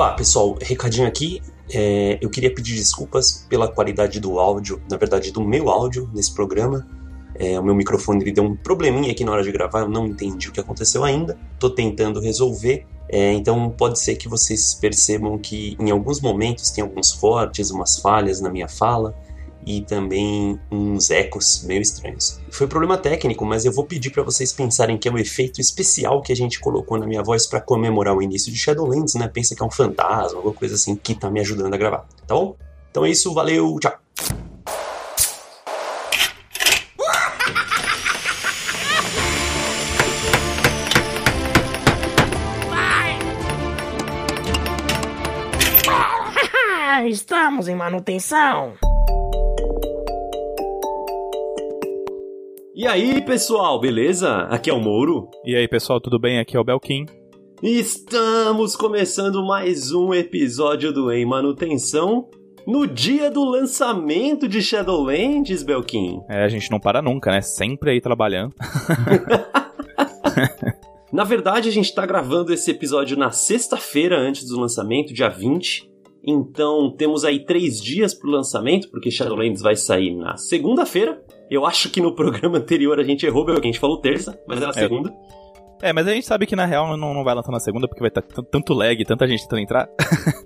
Opa, pessoal, recadinho aqui. É, eu queria pedir desculpas pela qualidade do áudio, na verdade do meu áudio nesse programa. É, o meu microfone ele deu um probleminha aqui na hora de gravar, eu não entendi o que aconteceu ainda. Tô tentando resolver. É, então pode ser que vocês percebam que em alguns momentos tem alguns cortes, umas falhas na minha fala e também uns ecos meio estranhos. Foi problema técnico, mas eu vou pedir para vocês pensarem que é um efeito especial que a gente colocou na minha voz para comemorar o início de Shadowlands, né? Pensa que é um fantasma, alguma coisa assim que tá me ajudando a gravar, tá bom? Então é isso, valeu, tchau. Estamos em manutenção. E aí, pessoal, beleza? Aqui é o Mouro. E aí, pessoal, tudo bem? Aqui é o Belkin. Estamos começando mais um episódio do Em Manutenção no dia do lançamento de Shadowlands, Belkin. É, a gente não para nunca, né? Sempre aí trabalhando. na verdade, a gente tá gravando esse episódio na sexta-feira antes do lançamento, dia 20. Então temos aí três dias pro lançamento, porque Shadowlands vai sair na segunda-feira. Eu acho que no programa anterior a gente errou, porque a gente falou terça, mas era é. segunda. É, mas a gente sabe que na real não, não vai lançar na segunda, porque vai estar tá tanto lag, tanta gente tentando entrar.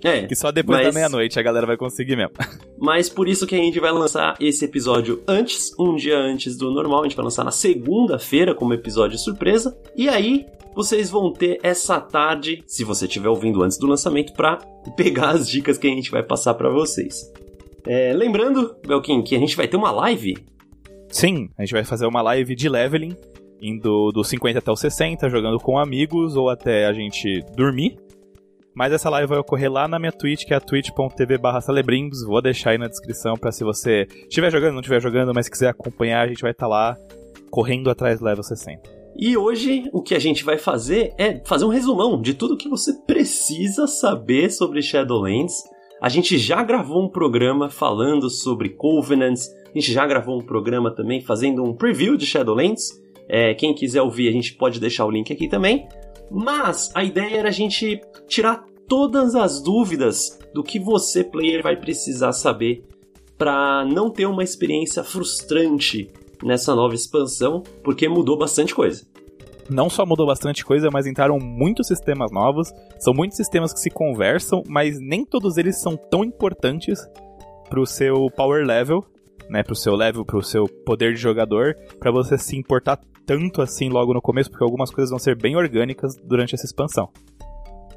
É. que só depois mas... da meia-noite a galera vai conseguir mesmo. Mas por isso que a gente vai lançar esse episódio antes, um dia antes do normal. A gente vai lançar na segunda-feira como episódio surpresa. E aí, vocês vão ter essa tarde, se você estiver ouvindo antes do lançamento, para pegar as dicas que a gente vai passar para vocês. É, lembrando, Belkin, que a gente vai ter uma live Sim, a gente vai fazer uma live de leveling, indo do 50 até o 60, jogando com amigos ou até a gente dormir. Mas essa live vai ocorrer lá na minha Twitch, que é twitch.tv barra Celebrimbs. Vou deixar aí na descrição para se você estiver jogando, não estiver jogando, mas quiser acompanhar, a gente vai estar tá lá correndo atrás do level 60. E hoje o que a gente vai fazer é fazer um resumão de tudo que você precisa saber sobre Shadowlands. A gente já gravou um programa falando sobre Covenants, a gente já gravou um programa também fazendo um preview de Shadowlands. É, quem quiser ouvir, a gente pode deixar o link aqui também. Mas a ideia era a gente tirar todas as dúvidas do que você, player, vai precisar saber para não ter uma experiência frustrante nessa nova expansão, porque mudou bastante coisa. Não só mudou bastante coisa, mas entraram muitos sistemas novos. São muitos sistemas que se conversam, mas nem todos eles são tão importantes para o seu power level né, pro seu level, pro seu poder de jogador, para você se importar tanto assim logo no começo, porque algumas coisas vão ser bem orgânicas durante essa expansão.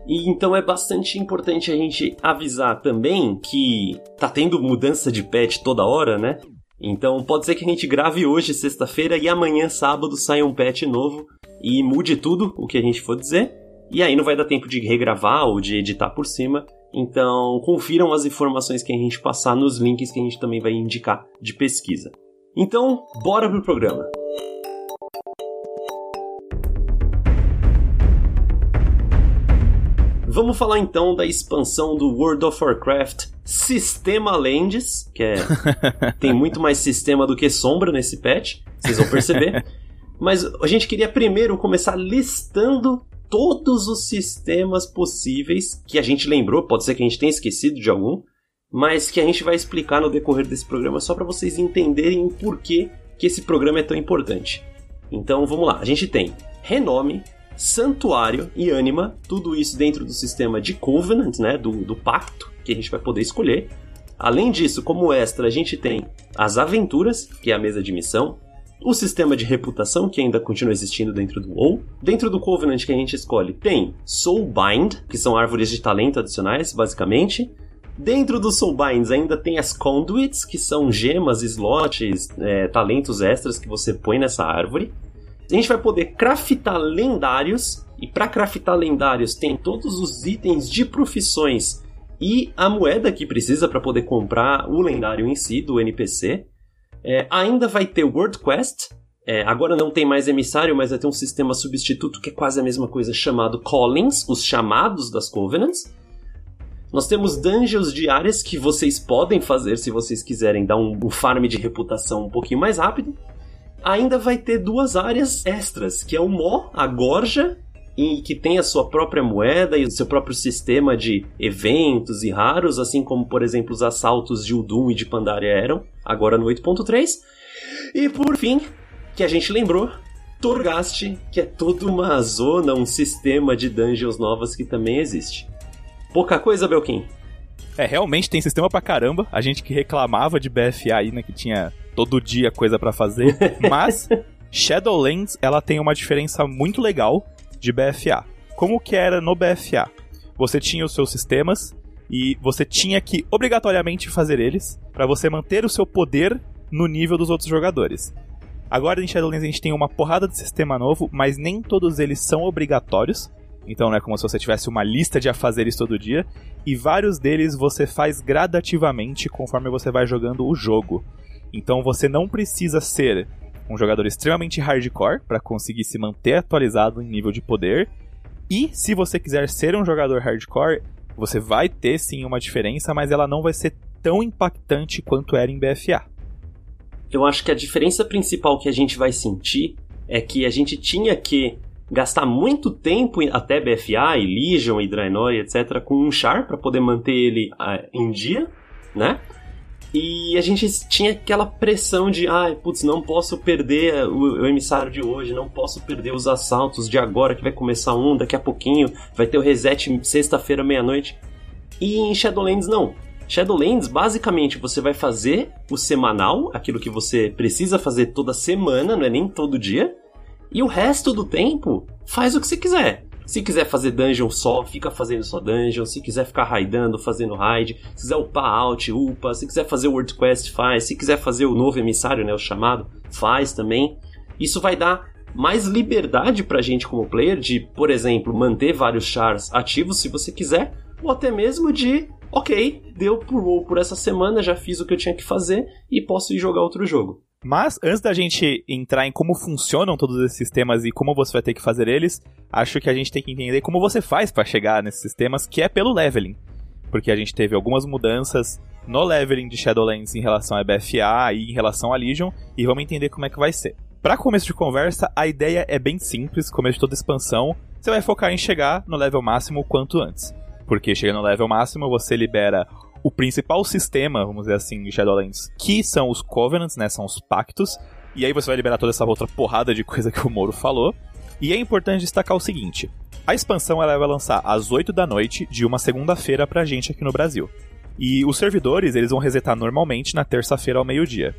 E então é bastante importante a gente avisar também que tá tendo mudança de patch toda hora, né? Então pode ser que a gente grave hoje, sexta-feira, e amanhã, sábado, saia um patch novo e mude tudo o que a gente for dizer. E aí não vai dar tempo de regravar ou de editar por cima. Então, confiram as informações que a gente passar nos links que a gente também vai indicar de pesquisa. Então, bora pro programa. Vamos falar então da expansão do World of Warcraft Sistema Lands, que é tem muito mais sistema do que sombra nesse patch, vocês vão perceber. Mas a gente queria primeiro começar listando todos os sistemas possíveis que a gente lembrou, pode ser que a gente tenha esquecido de algum, mas que a gente vai explicar no decorrer desse programa só para vocês entenderem o porquê que esse programa é tão importante. Então vamos lá, a gente tem renome, santuário e anima, tudo isso dentro do sistema de Covenant, né, do, do pacto que a gente vai poder escolher. Além disso, como extra, a gente tem as aventuras, que é a mesa de missão, o sistema de reputação, que ainda continua existindo dentro do WoW. Dentro do Covenant que a gente escolhe, tem Soulbind, que são árvores de talento adicionais, basicamente. Dentro dos Soulbinds ainda tem as Conduits, que são gemas, slots, é, talentos extras que você põe nessa árvore. A gente vai poder craftar lendários, e para craftar lendários tem todos os itens de profissões e a moeda que precisa para poder comprar o lendário em si, do NPC. É, ainda vai ter World Quest. É, agora não tem mais emissário, mas vai ter um sistema substituto que é quase a mesma coisa, chamado Callings, os chamados das Covenants. Nós temos dungeons diárias que vocês podem fazer se vocês quiserem dar um, um farm de reputação um pouquinho mais rápido. Ainda vai ter duas áreas extras, que é o Mó, a Gorja, e que tem a sua própria moeda e o seu próprio sistema de eventos e raros, assim como, por exemplo, os assaltos de Udum e de Pandaria eram, agora no 8.3. E por fim, que a gente lembrou, Torghast, que é toda uma zona, um sistema de dungeons novas que também existe. Pouca coisa, Belkin. É, realmente tem sistema pra caramba. A gente que reclamava de BFA aí, né, que tinha todo dia coisa para fazer, mas Shadowlands, ela tem uma diferença muito legal de BFA. Como que era no BFA? Você tinha os seus sistemas e você tinha que obrigatoriamente fazer eles para você manter o seu poder no nível dos outros jogadores. Agora em Shadowlands a gente tem uma porrada de sistema novo, mas nem todos eles são obrigatórios. Então não é como se você tivesse uma lista de afazeres todo dia. E vários deles você faz gradativamente conforme você vai jogando o jogo. Então você não precisa ser um jogador extremamente hardcore para conseguir se manter atualizado em nível de poder. E se você quiser ser um jogador hardcore, você vai ter sim uma diferença, mas ela não vai ser tão impactante quanto era em BFA. Eu acho que a diferença principal que a gente vai sentir é que a gente tinha que gastar muito tempo até BFA e Legion e Draenor etc com um char para poder manter ele uh, em dia, né? E a gente tinha aquela pressão de, ai, ah, putz, não posso perder o, o, emissário de hoje, não posso perder os assaltos de agora, que vai começar um daqui a pouquinho, vai ter o reset sexta-feira, meia-noite. E em Shadowlands não. Shadowlands, basicamente, você vai fazer o semanal, aquilo que você precisa fazer toda semana, não é nem todo dia. E o resto do tempo, faz o que você quiser. Se quiser fazer dungeon só, fica fazendo só dungeon. Se quiser ficar raidando, fazendo raid. Se quiser upar out, upa. Se quiser fazer o World Quest, faz. Se quiser fazer o novo emissário, né, o chamado, faz também. Isso vai dar mais liberdade pra gente como player de, por exemplo, manter vários chars ativos se você quiser, ou até mesmo de, ok, deu por, por essa semana, já fiz o que eu tinha que fazer e posso ir jogar outro jogo. Mas antes da gente entrar em como funcionam todos esses sistemas e como você vai ter que fazer eles, acho que a gente tem que entender como você faz para chegar nesses sistemas, que é pelo leveling. Porque a gente teve algumas mudanças no leveling de Shadowlands em relação a BFA e em relação a Legion, e vamos entender como é que vai ser. Para começo de conversa, a ideia é bem simples, começo de toda expansão, você vai focar em chegar no level máximo o quanto antes. Porque chegando no level máximo, você libera o principal sistema, vamos dizer assim, de Shadowlands, que são os Covenants, né? São os pactos. E aí você vai liberar toda essa outra porrada de coisa que o Moro falou. E é importante destacar o seguinte: a expansão ela vai lançar às 8 da noite de uma segunda-feira pra gente aqui no Brasil. E os servidores eles vão resetar normalmente na terça-feira ao meio-dia.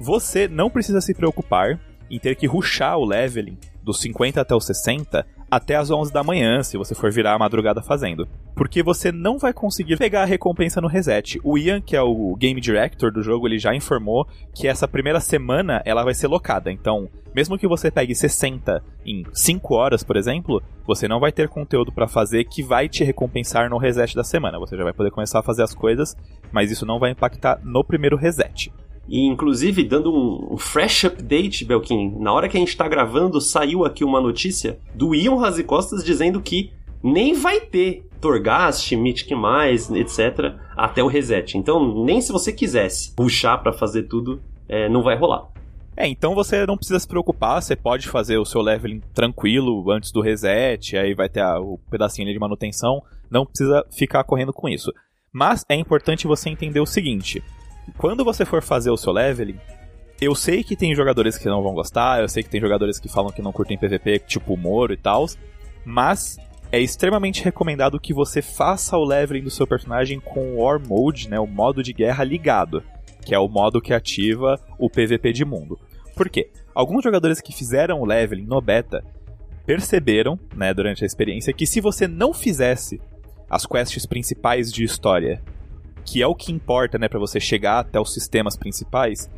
Você não precisa se preocupar em ter que ruxar o leveling dos 50 até os 60 até as 11 da manhã, se você for virar a madrugada fazendo. Porque você não vai conseguir pegar a recompensa no reset. O Ian, que é o game director do jogo, ele já informou que essa primeira semana ela vai ser locada. Então, mesmo que você pegue 60 em 5 horas, por exemplo, você não vai ter conteúdo para fazer que vai te recompensar no reset da semana. Você já vai poder começar a fazer as coisas, mas isso não vai impactar no primeiro reset. E inclusive, dando um, um, fresh update, Belkin, na hora que a gente tá gravando, saiu aqui uma notícia do Ian Razi Costas dizendo que nem vai ter Torghast, Mythic etc., até o reset. Então, nem se você quisesse puxar para fazer tudo, é, não vai rolar. É, então você não precisa se preocupar, você pode fazer o seu leveling tranquilo antes do reset, aí vai ter a, o pedacinho de manutenção, não precisa ficar correndo com isso. Mas é importante você entender o seguinte: quando você for fazer o seu leveling, eu sei que tem jogadores que não vão gostar, eu sei que tem jogadores que falam que não curtem PVP, tipo o Moro e tal, mas é extremamente recomendado que você faça o leveling do seu personagem com o War Mode, né, o modo de guerra ligado, que é o modo que ativa o PVP de mundo. Por quê? Alguns jogadores que fizeram o leveling no beta perceberam, né, durante a experiência, que se você não fizesse as quests principais de história que é o que importa, né, para você chegar até os sistemas principais,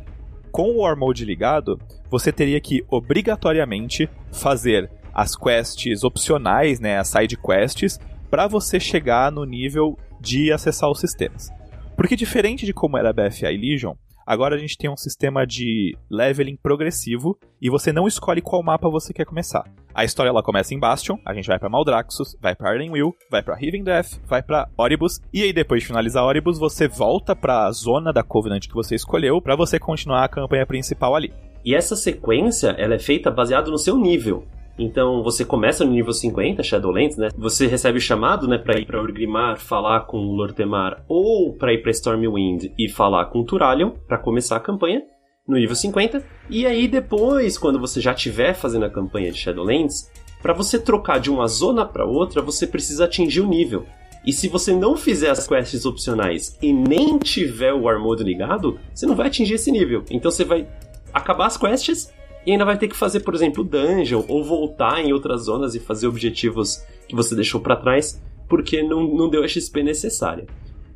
com o War Mode ligado, você teria que obrigatoriamente fazer as quests opcionais, né, as side quests, para você chegar no nível de acessar os sistemas. Porque diferente de como era BFA Legion, Agora a gente tem um sistema de leveling progressivo e você não escolhe qual mapa você quer começar. A história ela começa em Bastion, a gente vai para Maldraxxus, vai para Ardenweald, vai para Riven Death, vai para Oribus e aí depois de finalizar Oribus você volta para a zona da Covenant que você escolheu para você continuar a campanha principal ali. E essa sequência ela é feita baseada no seu nível. Então você começa no nível 50, Shadowlands, né? Você recebe o chamado, né, para ir para Urgrimar, falar com o Lortemar ou para ir para Stormwind e falar com Turalion para começar a campanha no nível 50. E aí depois, quando você já estiver fazendo a campanha de Shadowlands, para você trocar de uma zona para outra, você precisa atingir o nível. E se você não fizer as quests opcionais e nem tiver o War Mode ligado, você não vai atingir esse nível. Então você vai acabar as quests e ainda vai ter que fazer, por exemplo, dungeon ou voltar em outras zonas e fazer objetivos que você deixou para trás porque não, não deu a XP necessária.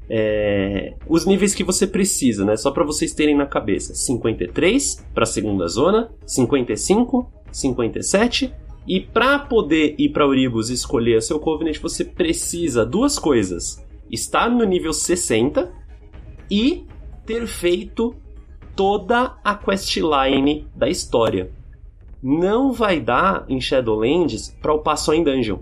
É, os níveis que você precisa, né? Só para vocês terem na cabeça: 53 para a segunda zona, 55, 57 e para poder ir para Uribus e escolher seu Covenant, você precisa duas coisas: estar no nível 60 e ter feito toda a questline da história. Não vai dar em Shadowlands para upar só em dungeon,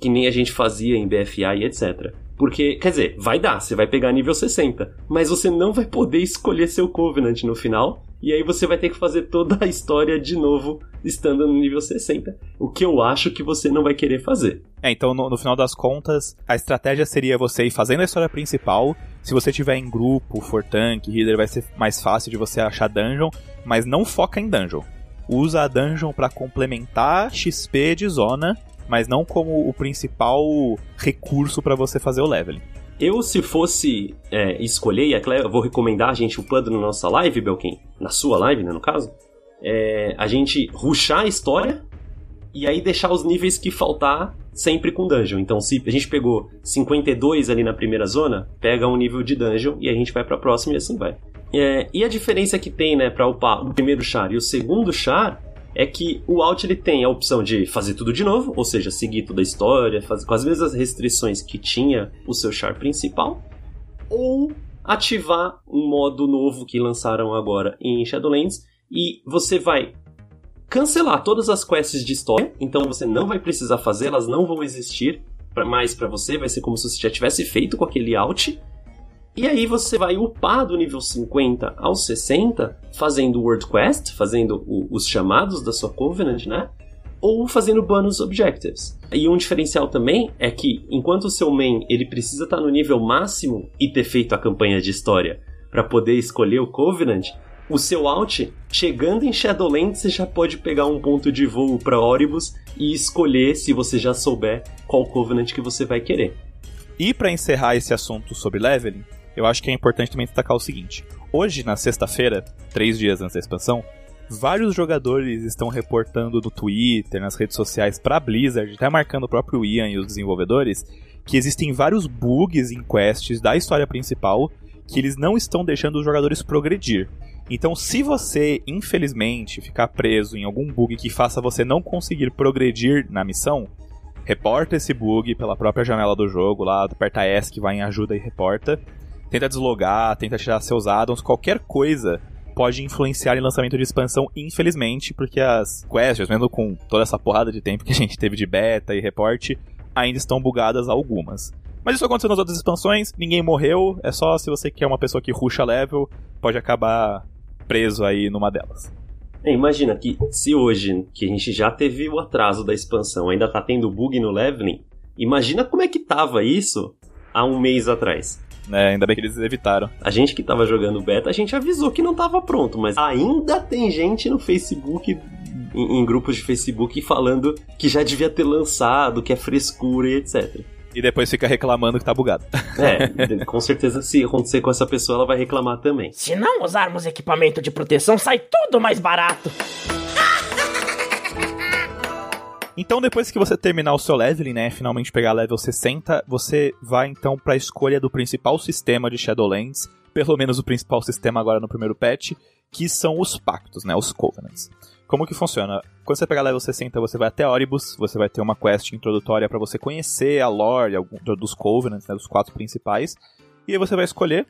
que nem a gente fazia em BFA e etc. Porque, quer dizer, vai dar, você vai pegar nível 60, mas você não vai poder escolher seu Covenant no final, e aí você vai ter que fazer toda a história de novo estando no nível 60, o que eu acho que você não vai querer fazer. É, então no, no, final das contas, a estratégia seria você ir fazendo a história principal. Se você tiver em grupo, for tank, healer, vai ser mais fácil de você achar dungeon, mas não foca em dungeon. Usa a dungeon para complementar XP de zona mas não como o principal recurso para você fazer o leveling. Eu, se fosse é, escolher, e eu vou recomendar a gente upando na nossa live, Belkin, na sua live, né, no caso, é, a gente ruxar a história e aí deixar os níveis que faltar sempre com dungeon. Então, se a gente pegou 52 ali na primeira zona, pega um nível de dungeon e a gente vai para a próxima e assim vai. É, e a diferença que tem, né, para upar o primeiro char e o segundo char é que o Alt ele tem a opção de fazer tudo de novo, ou seja, seguir toda a história, fazer com as mesmas restrições que tinha o seu char principal, ou ativar um modo novo que lançaram agora em Shadowlands e você vai cancelar todas as quests de história, então você não vai precisar fazer, elas não vão existir mais para você, vai ser como se você já tivesse feito com aquele alt e aí você vai upar do nível 50 ao 60, fazendo World Quest, fazendo o, os chamados da sua Covenant, né? Ou fazendo bonus objectives. E um diferencial também é que, enquanto o seu main ele precisa estar no nível máximo e ter feito a campanha de história para poder escolher o Covenant, o seu alt, chegando em Shadowlands, você já pode pegar um ponto de voo para Oribus e escolher, se você já souber, qual Covenant que você vai querer. E para encerrar esse assunto sobre leveling, eu acho que é importante também destacar o seguinte: hoje, na sexta-feira, três dias antes da expansão, vários jogadores estão reportando no Twitter, nas redes sociais para Blizzard, até marcando o próprio Ian e os desenvolvedores, que existem vários bugs em quests da história principal que eles não estão deixando os jogadores progredir. Então, se você, infelizmente, ficar preso em algum bug que faça você não conseguir progredir na missão, reporta esse bug pela própria janela do jogo, lá, aperta S que vai em ajuda e reporta tenta deslogar, tenta tirar seus addons, qualquer coisa pode influenciar em lançamento de expansão, infelizmente, porque as quests, mesmo com toda essa porrada de tempo que a gente teve de beta e reporte, ainda estão bugadas algumas. Mas isso aconteceu nas outras expansões, ninguém morreu, é só se você quer uma pessoa que ruxa level, pode acabar preso aí numa delas. É, imagina que se hoje, que a gente já teve o atraso da expansão, ainda tá tendo bug no leveling, imagina como é que tava isso há um mês atrás. É, ainda bem que eles evitaram. A gente que tava jogando beta, a gente avisou que não tava pronto, mas ainda tem gente no Facebook em, em, grupos de Facebook falando que já devia ter lançado, que é frescura e etc. E depois fica reclamando que tá bugado. É, com certeza se acontecer com essa pessoa, ela vai reclamar também. Se não usarmos equipamento de proteção, sai tudo mais barato. Então, depois que você terminar o seu leveling, né, finalmente pegar level 60, você vai então para a escolha do principal sistema de Shadowlands, pelo menos o principal sistema agora no primeiro patch, que são os pactos, né, os covenants. Como que funciona? Quando você pegar level 60, você vai até Oribus, você vai ter uma quest introdutória para você conhecer a lore dos covenants, né, dos quatro principais, e aí você vai escolher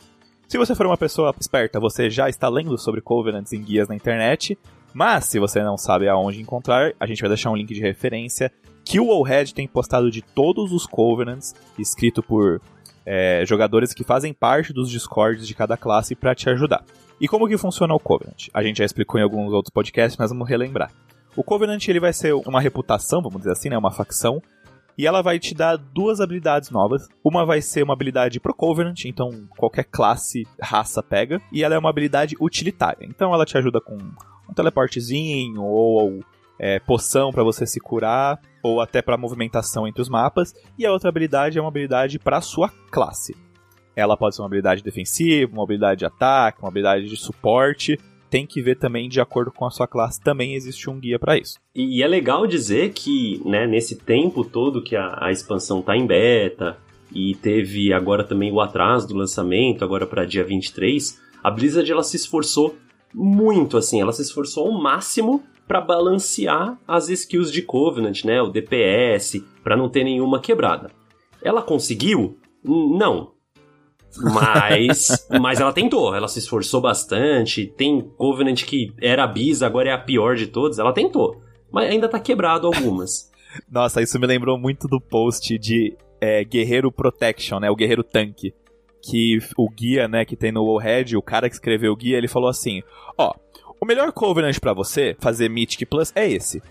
se você for uma pessoa esperta, você já está lendo sobre Covenants em guias na internet, mas, se você não sabe aonde encontrar, a gente vai deixar um link de referência que o Wallhead tem postado de todos os Covenants, escrito por é, jogadores que fazem parte dos Discords de cada classe para te ajudar. E como que funciona o Covenant? A gente já explicou em alguns outros podcasts, mas vamos relembrar. O Covenant ele vai ser uma reputação, vamos dizer assim, né, uma facção, e ela vai te dar duas habilidades novas. Uma vai ser uma habilidade pro Covenant, então qualquer classe, raça pega, e ela é uma habilidade utilitária. Então ela te ajuda com um teleportezinho ou é, poção para você se curar, ou até para movimentação entre os mapas, e a outra habilidade é uma habilidade para sua classe. Ela pode ser uma habilidade defensiva, uma habilidade de ataque, uma habilidade de suporte. Tem que ver também de acordo com a sua classe, também existe um guia para isso. E é legal dizer que, né, nesse tempo todo que a, a expansão tá em beta, e teve agora também o atraso do lançamento, agora para dia 23, a Blizzard ela se esforçou muito, assim, ela se esforçou ao máximo para balancear as skills de Covenant, né, o DPS, para não ter nenhuma quebrada. Ela conseguiu? Não. Mas, mas ela tentou, ela se esforçou bastante. Tem Covenant que era a bis, agora é a pior de todas. Ela tentou, mas ainda tá quebrado algumas. Nossa, isso me lembrou muito do post de é, Guerreiro Protection, né? O Guerreiro Tanque. Que o guia, né, que tem no Wallhead, o cara que escreveu o guia, ele falou assim: Ó, o melhor Covenant para você fazer Mythic Plus é esse.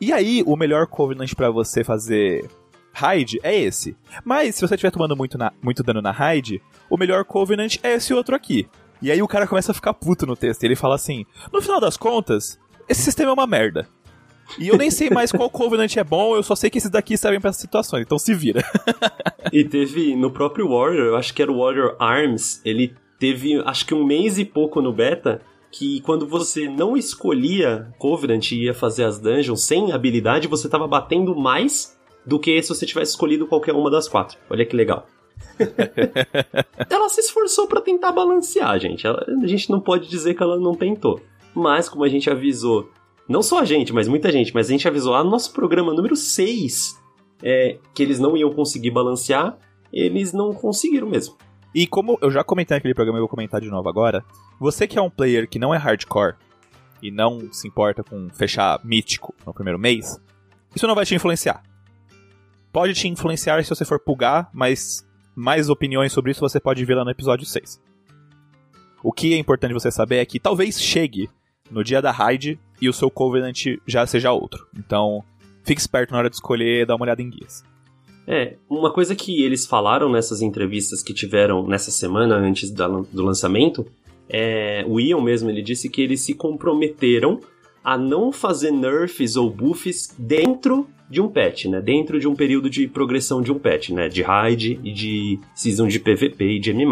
E aí, o melhor Covenant para você fazer Raid é esse. Mas se você estiver tomando muito, na, muito dano na Raid, o melhor Covenant é esse outro aqui. E aí o cara começa a ficar puto no texto. Ele fala assim: No final das contas, esse sistema é uma merda. E eu nem sei mais qual Covenant é bom, eu só sei que esses daqui servem para essas situações, então se vira. e teve no próprio Warrior, eu acho que era o Warrior Arms, ele teve acho que um mês e pouco no beta, que quando você não escolhia Covenant e ia fazer as dungeons sem habilidade, você tava batendo mais do que se você tivesse escolhido qualquer uma das quatro. Olha que legal. ela se esforçou para tentar balancear, gente. Ela, a gente não pode dizer que ela não tentou. Mas, como a gente avisou, não só a gente, mas muita gente, mas a gente avisou lá no nosso programa número 6 é, que eles não iam conseguir balancear, eles não conseguiram mesmo. E como eu já comentei naquele programa e vou comentar de novo agora, você que é um player que não é hardcore e não se importa com fechar mítico no primeiro mês, isso não vai te influenciar. Pode te influenciar se você for pugar, mas mais opiniões sobre isso você pode ver lá no episódio 6. O que é importante você saber é que talvez chegue no dia da raid e o seu Covenant já seja outro. Então, fique esperto na hora de escolher, dá uma olhada em guias. É, uma coisa que eles falaram nessas entrevistas que tiveram nessa semana antes do lançamento, é, o Ian mesmo ele disse que eles se comprometeram a não fazer nerfs ou buffs dentro de um patch, né? Dentro de um período de progressão de um patch, né? De raid e de season de PVP e de M+.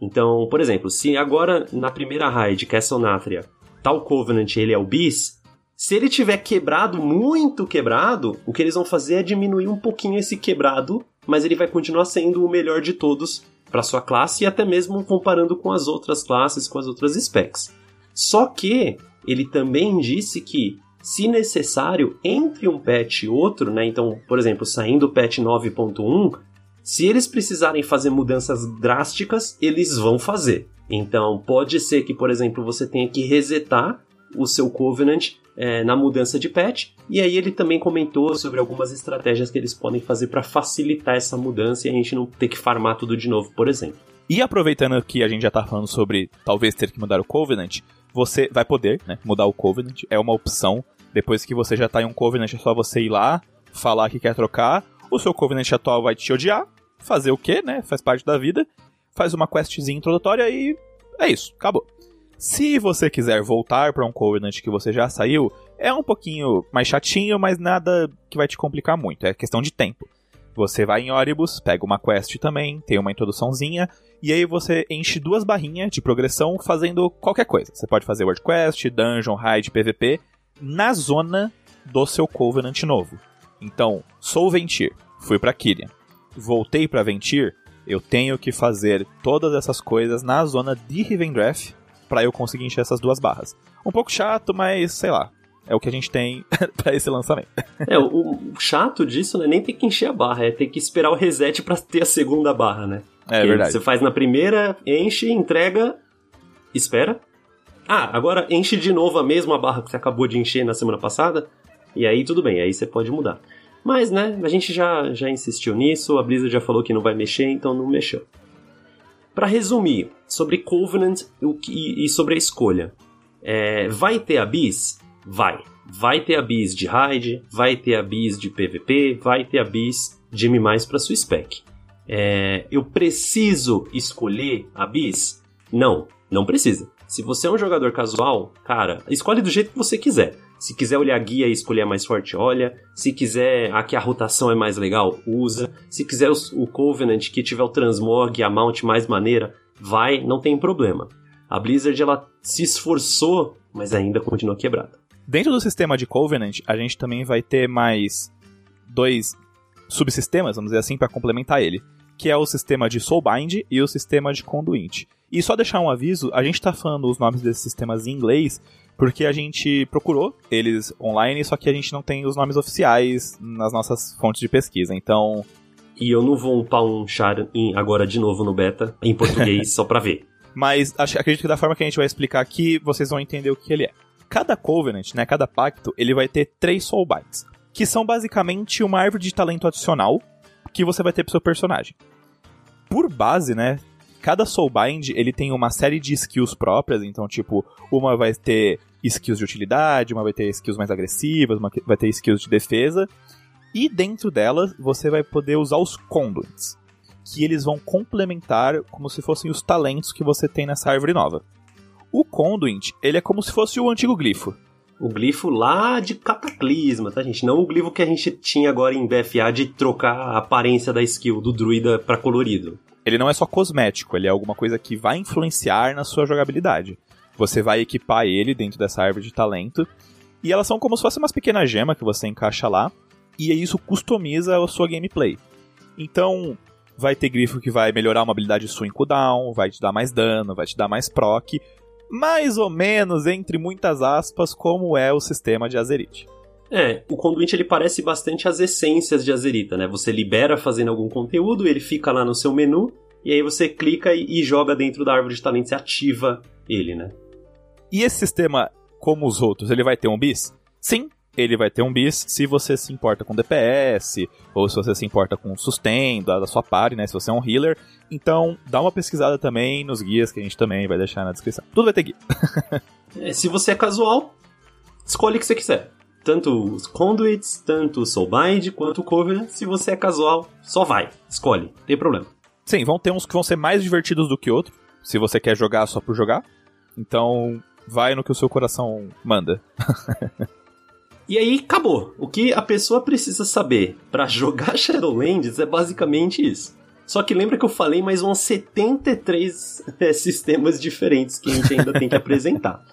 Então, por exemplo, se agora na primeira raid, Castle Nathria, tal Covenant ele é o bis, se ele tiver quebrado, muito quebrado, o que eles vão fazer é diminuir um pouquinho esse quebrado, mas ele vai continuar sendo o melhor de todos para sua classe e até mesmo comparando com as outras classes, com as outras specs. Só que ele também disse que se necessário, entre um patch e outro, né? Então, por exemplo, saindo o patch 9.1, se eles precisarem fazer mudanças drásticas, eles vão fazer. Então, pode ser que, por exemplo, você tenha que resetar o seu Covenant é, na mudança de patch. E aí ele também comentou sobre algumas estratégias que eles podem fazer para facilitar essa mudança e a gente não ter que farmar tudo de novo, por exemplo. E aproveitando que a gente já tá falando sobre talvez ter que mudar o Covenant, você vai poder né, mudar o Covenant, é uma opção. Depois que você já tá em um Covenant, é só você ir lá, falar que quer trocar. O seu Covenant atual vai te odiar, fazer o quê, né? Faz parte da vida. Faz uma questzinha introdutória e é isso, acabou. Se você quiser voltar para um Covenant que você já saiu, é um pouquinho mais chatinho, mas nada que vai te complicar muito, é questão de tempo. Você vai em Oribus, pega uma quest também, tem uma introduçãozinha, e aí você enche duas barrinhas de progressão fazendo qualquer coisa. Você pode fazer World Quest, Dungeon, Raid, PVP, na zona do seu Covenant novo. Então, sou Ventir, fui para Kyrian. Voltei para Ventir, eu tenho que fazer todas essas coisas na zona de Rivendreth para eu conseguir encher essas duas barras. Um pouco chato, mas sei lá. É o que a gente tem para esse lançamento. É, o, chato disso não é nem ter que encher a barra, é ter que esperar o reset para ter a segunda barra, né? É verdade. Você faz na primeira, enche, entrega, espera. Ah, agora enche de novo a mesma barra que você acabou de encher na semana passada, e aí tudo bem, aí você pode mudar. Mas, né, a gente já, já insistiu nisso, a Blizzard já falou que não vai mexer, então não mexeu. Para resumir, sobre Covenant e sobre a escolha. É, vai ter Abyss? Vai. vai ter a bis de raid, vai ter a bis de PVP, vai ter a bis de M+, para sua spec. É, eu preciso escolher a bis? Não, não precisa. Se você é um jogador casual, cara, escolhe do jeito que você quiser. Se quiser olhar guia e escolher a mais forte, olha. Se quiser aqui a rotação é mais legal, usa. Se quiser o, Covenant que tiver o transmog e a mount mais maneira, vai, não tem problema. A Blizzard ela se esforçou, mas ainda continua quebrada. Dentro do sistema de Covenant, a gente também vai ter mais dois subsistemas, vamos dizer assim, para complementar ele, que é o sistema de Soulbind e o sistema de Conduit. E só deixar um aviso, a gente está falando os nomes desses sistemas em inglês porque a gente procurou eles online, só que a gente não tem os nomes oficiais nas nossas fontes de pesquisa. Então, e eu não vou upar um char agora de novo no beta em português só pra ver. Mas acho, acredito que da forma que a gente vai explicar aqui, vocês vão entender o que ele é. Cada Covenant, né, cada pacto, ele vai ter três Soul Bites, que são basicamente uma árvore de talento adicional que você vai ter pro seu personagem. Por base, né, cada Soulbind ele tem uma série de skills próprias, então tipo, uma vai ter skills de utilidade, uma vai ter skills mais agressivas, uma vai ter skills de defesa, e dentro delas você vai poder usar os conduits, que eles vão complementar como se fossem os talentos que você tem nessa árvore nova. O conduit, ele é como se fosse o antigo glifo. O glifo lá de cataclisma, tá, gente? Não o glifo que a gente tinha agora em BFA de trocar a aparência da skill do druida para colorido. Ele não é só cosmético, ele é alguma coisa que vai influenciar na sua jogabilidade. Você vai equipar ele dentro dessa árvore de talento. E elas são como se fossem umas pequenas gemas que você encaixa lá. E isso customiza a sua gameplay. Então, vai ter grifo que vai melhorar uma habilidade sua em cooldown, vai te dar mais dano, vai te dar mais proc. Mais ou menos, entre muitas aspas, como é o sistema de Azerit. É, o Conduit ele parece bastante as essências de Azerita, né? Você libera fazendo algum conteúdo, ele fica lá no seu menu, e aí você clica e, e joga dentro da árvore de talentos e ativa ele, né? E esse sistema, como os outros, ele vai ter um bis? Sim, ele vai ter um bis se você se importa com DPS, ou se você se importa com sustain da, sua party, né? Se você é um healer. Então, dá uma pesquisada também nos guias que a gente também vai deixar na descrição. Tudo vai ter guia. é, se você é casual, escolhe o que você quiser. Tanto os conduits, tanto o soulbind, quanto o covenant. Se você é casual, só vai. Escolhe, não tem problema. Sim, vão ter uns que vão ser mais divertidos do que outros. Se você quer jogar só por jogar. Então, vai no que o seu coração manda. e aí, acabou. O que a pessoa precisa saber para jogar Shadowlands é basicamente isso. Só que lembra que eu falei mais uns 73 é, sistemas diferentes que a gente ainda tem que apresentar.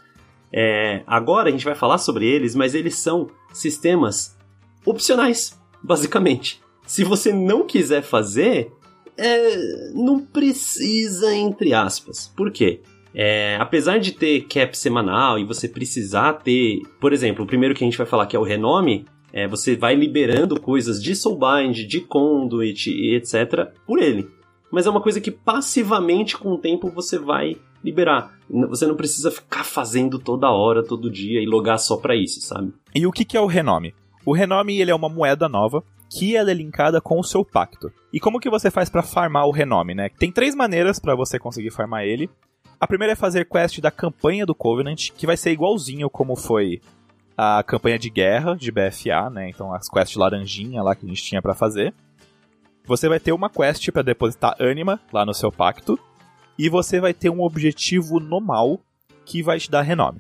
É, agora a gente vai falar sobre eles, mas eles são sistemas opcionais, basicamente. Se você não quiser fazer, é, não precisa, entre aspas. Por quê? É, apesar de ter cap semanal e você precisar ter, por exemplo, o primeiro que a gente vai falar que é o renome, é, você vai liberando coisas de Soulbind, de Conduit e etc. por ele. Mas é uma coisa que passivamente com o tempo você vai liberar. Você não precisa ficar fazendo toda hora, todo dia e logar só para isso, sabe? E o que, que é o renome? O renome ele é uma moeda nova que ela é linkada com o seu pacto. E como que você faz para farmar o renome, né? Tem três maneiras para você conseguir farmar ele. A primeira é fazer quest da campanha do Covenant, que vai ser igualzinho como foi a campanha de guerra de BFA, né? Então as quests laranjinha lá que a gente tinha para fazer. Você vai ter uma quest para depositar ânima lá no seu pacto e você vai ter um objetivo normal que vai te dar renome.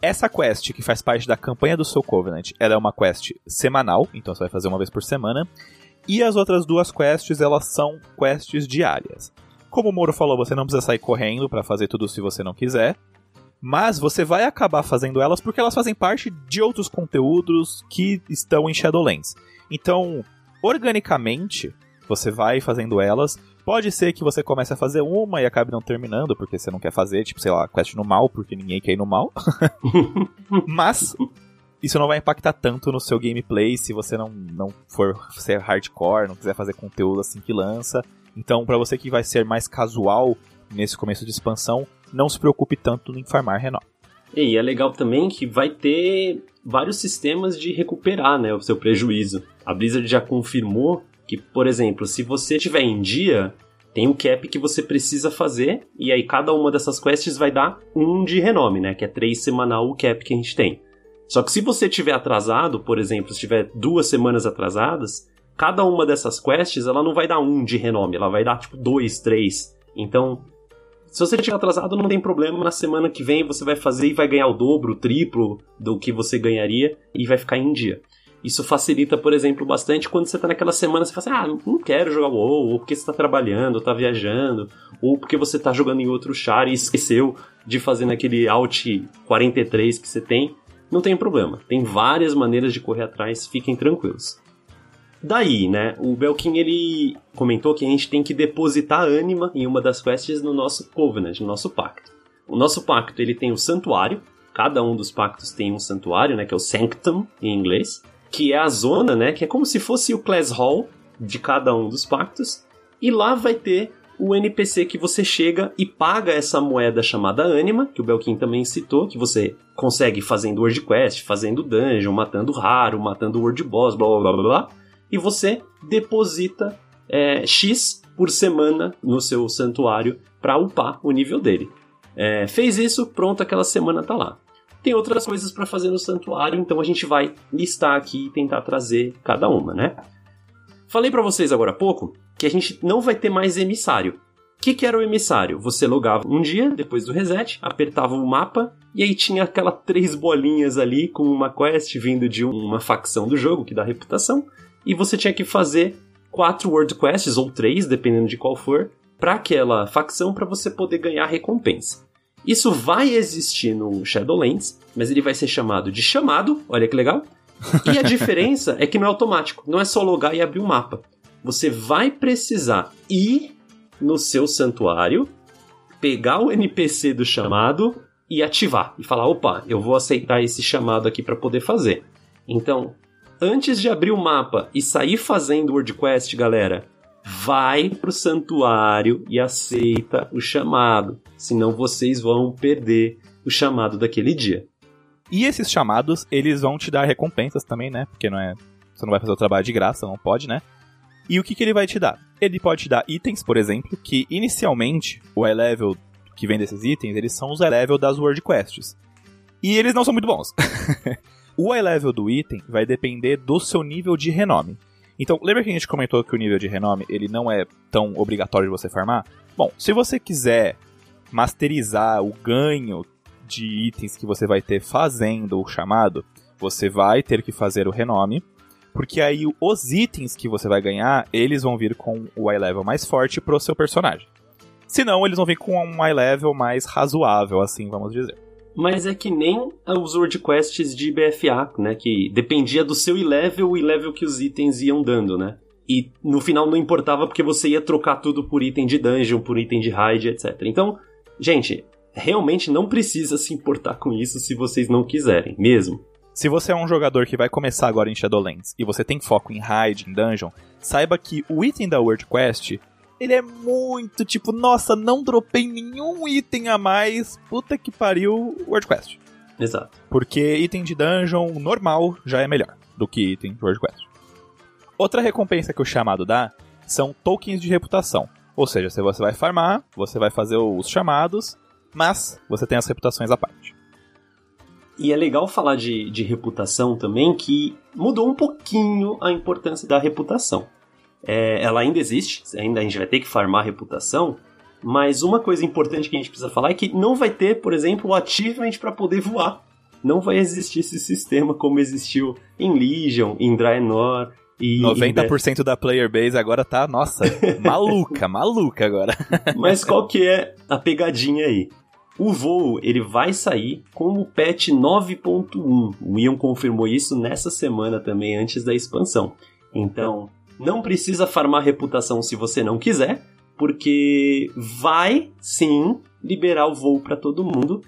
Essa quest, que faz parte da campanha do seu Covenant, ela é uma quest semanal, então você vai fazer uma vez por semana. E as outras duas quests, elas são quests diárias. Como o Moro falou, você não precisa sair correndo para fazer tudo se você não quiser. Mas você vai acabar fazendo elas porque elas fazem parte de outros conteúdos que estão em Shadowlands. Então, organicamente, você vai fazendo elas. Pode ser que você comece a fazer uma e acabe não terminando, porque você não quer fazer, tipo, sei lá, quest no mal, porque ninguém quer ir no mal. Mas isso não vai impactar tanto no seu gameplay se você não, não for ser hardcore, não quiser fazer conteúdo assim que lança. Então, para você que vai ser mais casual nesse começo de expansão, não se preocupe tanto em farmar renome. E é legal também que vai ter vários sistemas de recuperar né, o seu prejuízo. A Blizzard já confirmou que, por exemplo, se você tiver em dia, tem o cap que você precisa fazer, e aí cada uma dessas quests vai dar um de renome, né? Que é três semanal o cap que a gente tem. Só que se você tiver atrasado, por exemplo, se tiver duas semanas atrasadas, cada uma dessas quests ela não vai dar um de renome, ela vai dar tipo dois, três. Então, se você estiver atrasado, não tem problema. Na semana que vem você vai fazer e vai ganhar o dobro, o triplo do que você ganharia e vai ficar em dia. Isso facilita, por exemplo, bastante quando você tá naquela semana, você fala assim, ah, não quero jogar WoW, ou porque você tá trabalhando, ou tá viajando, ou porque você tá jogando em outro char e esqueceu de fazer naquele Alt 43 que você tem. Não tem problema. Tem várias maneiras de correr atrás, fiquem tranquilos. Daí, né, o Belkin ele comentou que a gente tem que depositar ânima em uma das quests no nosso Covenant, no nosso pacto. O nosso pacto ele tem o santuário, cada um dos pactos tem um santuário, né, que é o Sanctum em inglês que é a zona, né? Que é como se fosse o Class Hall de cada um dos pactos. E lá vai ter o NPC que você chega e paga essa moeda chamada Anima, que o Belkin também citou, que você consegue fazendo World Quest, fazendo dungeon, matando raro, matando World Boss, blá blá blá blá, blá e você deposita é, X por semana no seu santuário para upar o nível dele. É, fez isso, pronto, aquela semana tá lá. Tem outras coisas para fazer no santuário, então a gente vai listar aqui e tentar trazer cada uma, né? Falei para vocês agora há pouco que a gente não vai ter mais emissário. O que, que era o emissário? Você logava um dia, depois do reset, apertava o mapa, e aí tinha aquela três bolinhas ali com uma quest vindo de uma facção do jogo, que dá reputação, e você tinha que fazer quatro world quests, ou três, dependendo de qual for, para aquela facção para você poder ganhar recompensa. Isso vai existir no Shadowlands, mas ele vai ser chamado de chamado, olha que legal. E a diferença é que não é automático, não é só logar e abrir o um mapa. Você vai precisar ir no seu santuário, pegar o NPC do chamado e ativar e falar: opa, eu vou aceitar esse chamado aqui para poder fazer. Então, antes de abrir o mapa e sair fazendo World Quest, galera, vai pro santuário e aceita o chamado, senão vocês vão perder o chamado daquele dia. E esses chamados, eles vão te dar recompensas também, né? Porque não é, você não vai fazer o trabalho de graça, não pode, né? E o que, que ele vai te dar? Ele pode te dar itens, por exemplo, que inicialmente o high level que vem desses itens, eles são os high level das world quests. E eles não são muito bons. o high level do item vai depender do seu nível de renome. Então, lembra que a gente comentou que o nível de renome ele não é tão obrigatório de você farmar? Bom, se você quiser masterizar o ganho de itens que você vai ter fazendo o chamado, você vai ter que fazer o renome, porque aí os itens que você vai ganhar, eles vão vir com o eye level mais forte pro seu personagem. Senão, eles vão vir com um eye level mais razoável, assim vamos dizer. Mas é que nem os World Quests de BFA, né? Que dependia do seu level e level que os itens iam dando, né? E no final não importava porque você ia trocar tudo por item de dungeon, por item de raid, etc. Então, gente, realmente não precisa se importar com isso se vocês não quiserem, mesmo. Se você é um jogador que vai começar agora em Shadowlands e você tem foco em raid, em dungeon, saiba que o item da World Quest ele é muito tipo, nossa, não dropei nenhum item a mais. Puta que pariu, World Quest. Exato. Porque item de dungeon normal já é melhor do que item de World Quest. Outra recompensa que o chamado dá são tokens de reputação. Ou seja, se você vai farmar, você vai fazer os chamados, mas você tem as reputações à parte. E é legal falar de, de reputação também, que mudou um pouquinho a importância da reputação. É, ela ainda existe, ainda a gente vai ter que farmar a reputação, mas uma coisa importante que a gente precisa falar é que não vai ter, por exemplo, o achievement para poder voar. Não vai existir esse sistema como existiu em Legion, em Draenor e 90% em... da player base agora tá, nossa, maluca, maluca agora. Mas qual que é a pegadinha aí? O voo ele vai sair com o patch 9.1. O Ion confirmou isso nessa semana também antes da expansão. Então, não precisa farmar reputação se você não quiser, porque vai sim liberar o voo para todo mundo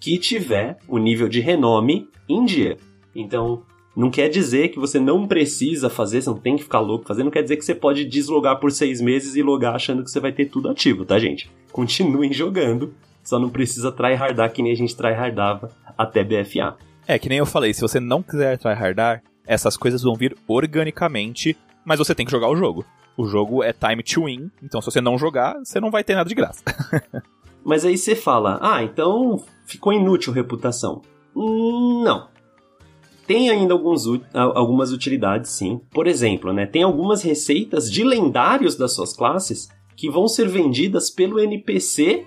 que tiver o nível de renome em dia. Então, não quer dizer que você não precisa fazer, você não tem que ficar louco fazer, não quer dizer que você pode deslogar por seis meses e logar achando que você vai ter tudo ativo, tá, gente? Continuem jogando, só não precisa tryhardar que nem a gente tryhardava até BFA. É, que nem eu falei, se você não quiser tryhardar, essas coisas vão vir organicamente mas você tem que jogar o jogo. O jogo é time to win, então se você não jogar, você não vai ter nada de graça. mas aí você fala, ah, então ficou inútil reputação. Hum, não. tem ainda alguns, algumas utilidades, sim. Por exemplo, né, tem algumas receitas de lendários das suas classes que vão ser vendidas pelo NPC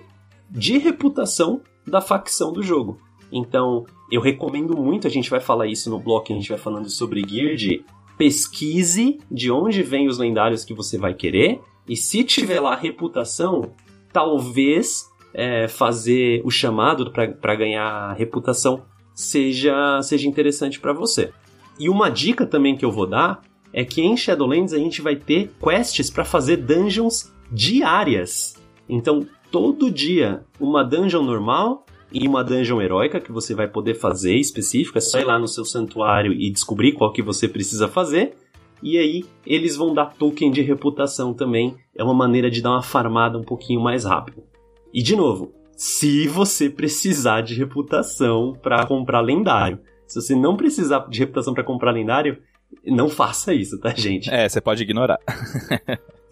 de reputação da facção do jogo. Então, eu recomendo muito, a gente vai falar isso no bloco, a gente vai falando sobre Guild, pesquise de onde vêm os lendários que você vai querer, e se tiver lá reputação, talvez é, fazer o chamado para ganhar reputação seja, seja interessante para você. E uma dica também que eu vou dar é que em Shadowlands a gente vai ter quests para fazer dungeons diárias. Então, todo dia, uma dungeon normal e uma dungeon heróica que você vai poder fazer específica. É só ir lá no seu santuário e descobrir qual que você precisa fazer. E aí, eles vão dar token de reputação também. É uma maneira de dar uma farmada um pouquinho mais rápido. E de novo, se você precisar de reputação para comprar lendário. Se você não precisar de reputação para comprar lendário, não faça isso, tá, gente? É, você pode ignorar.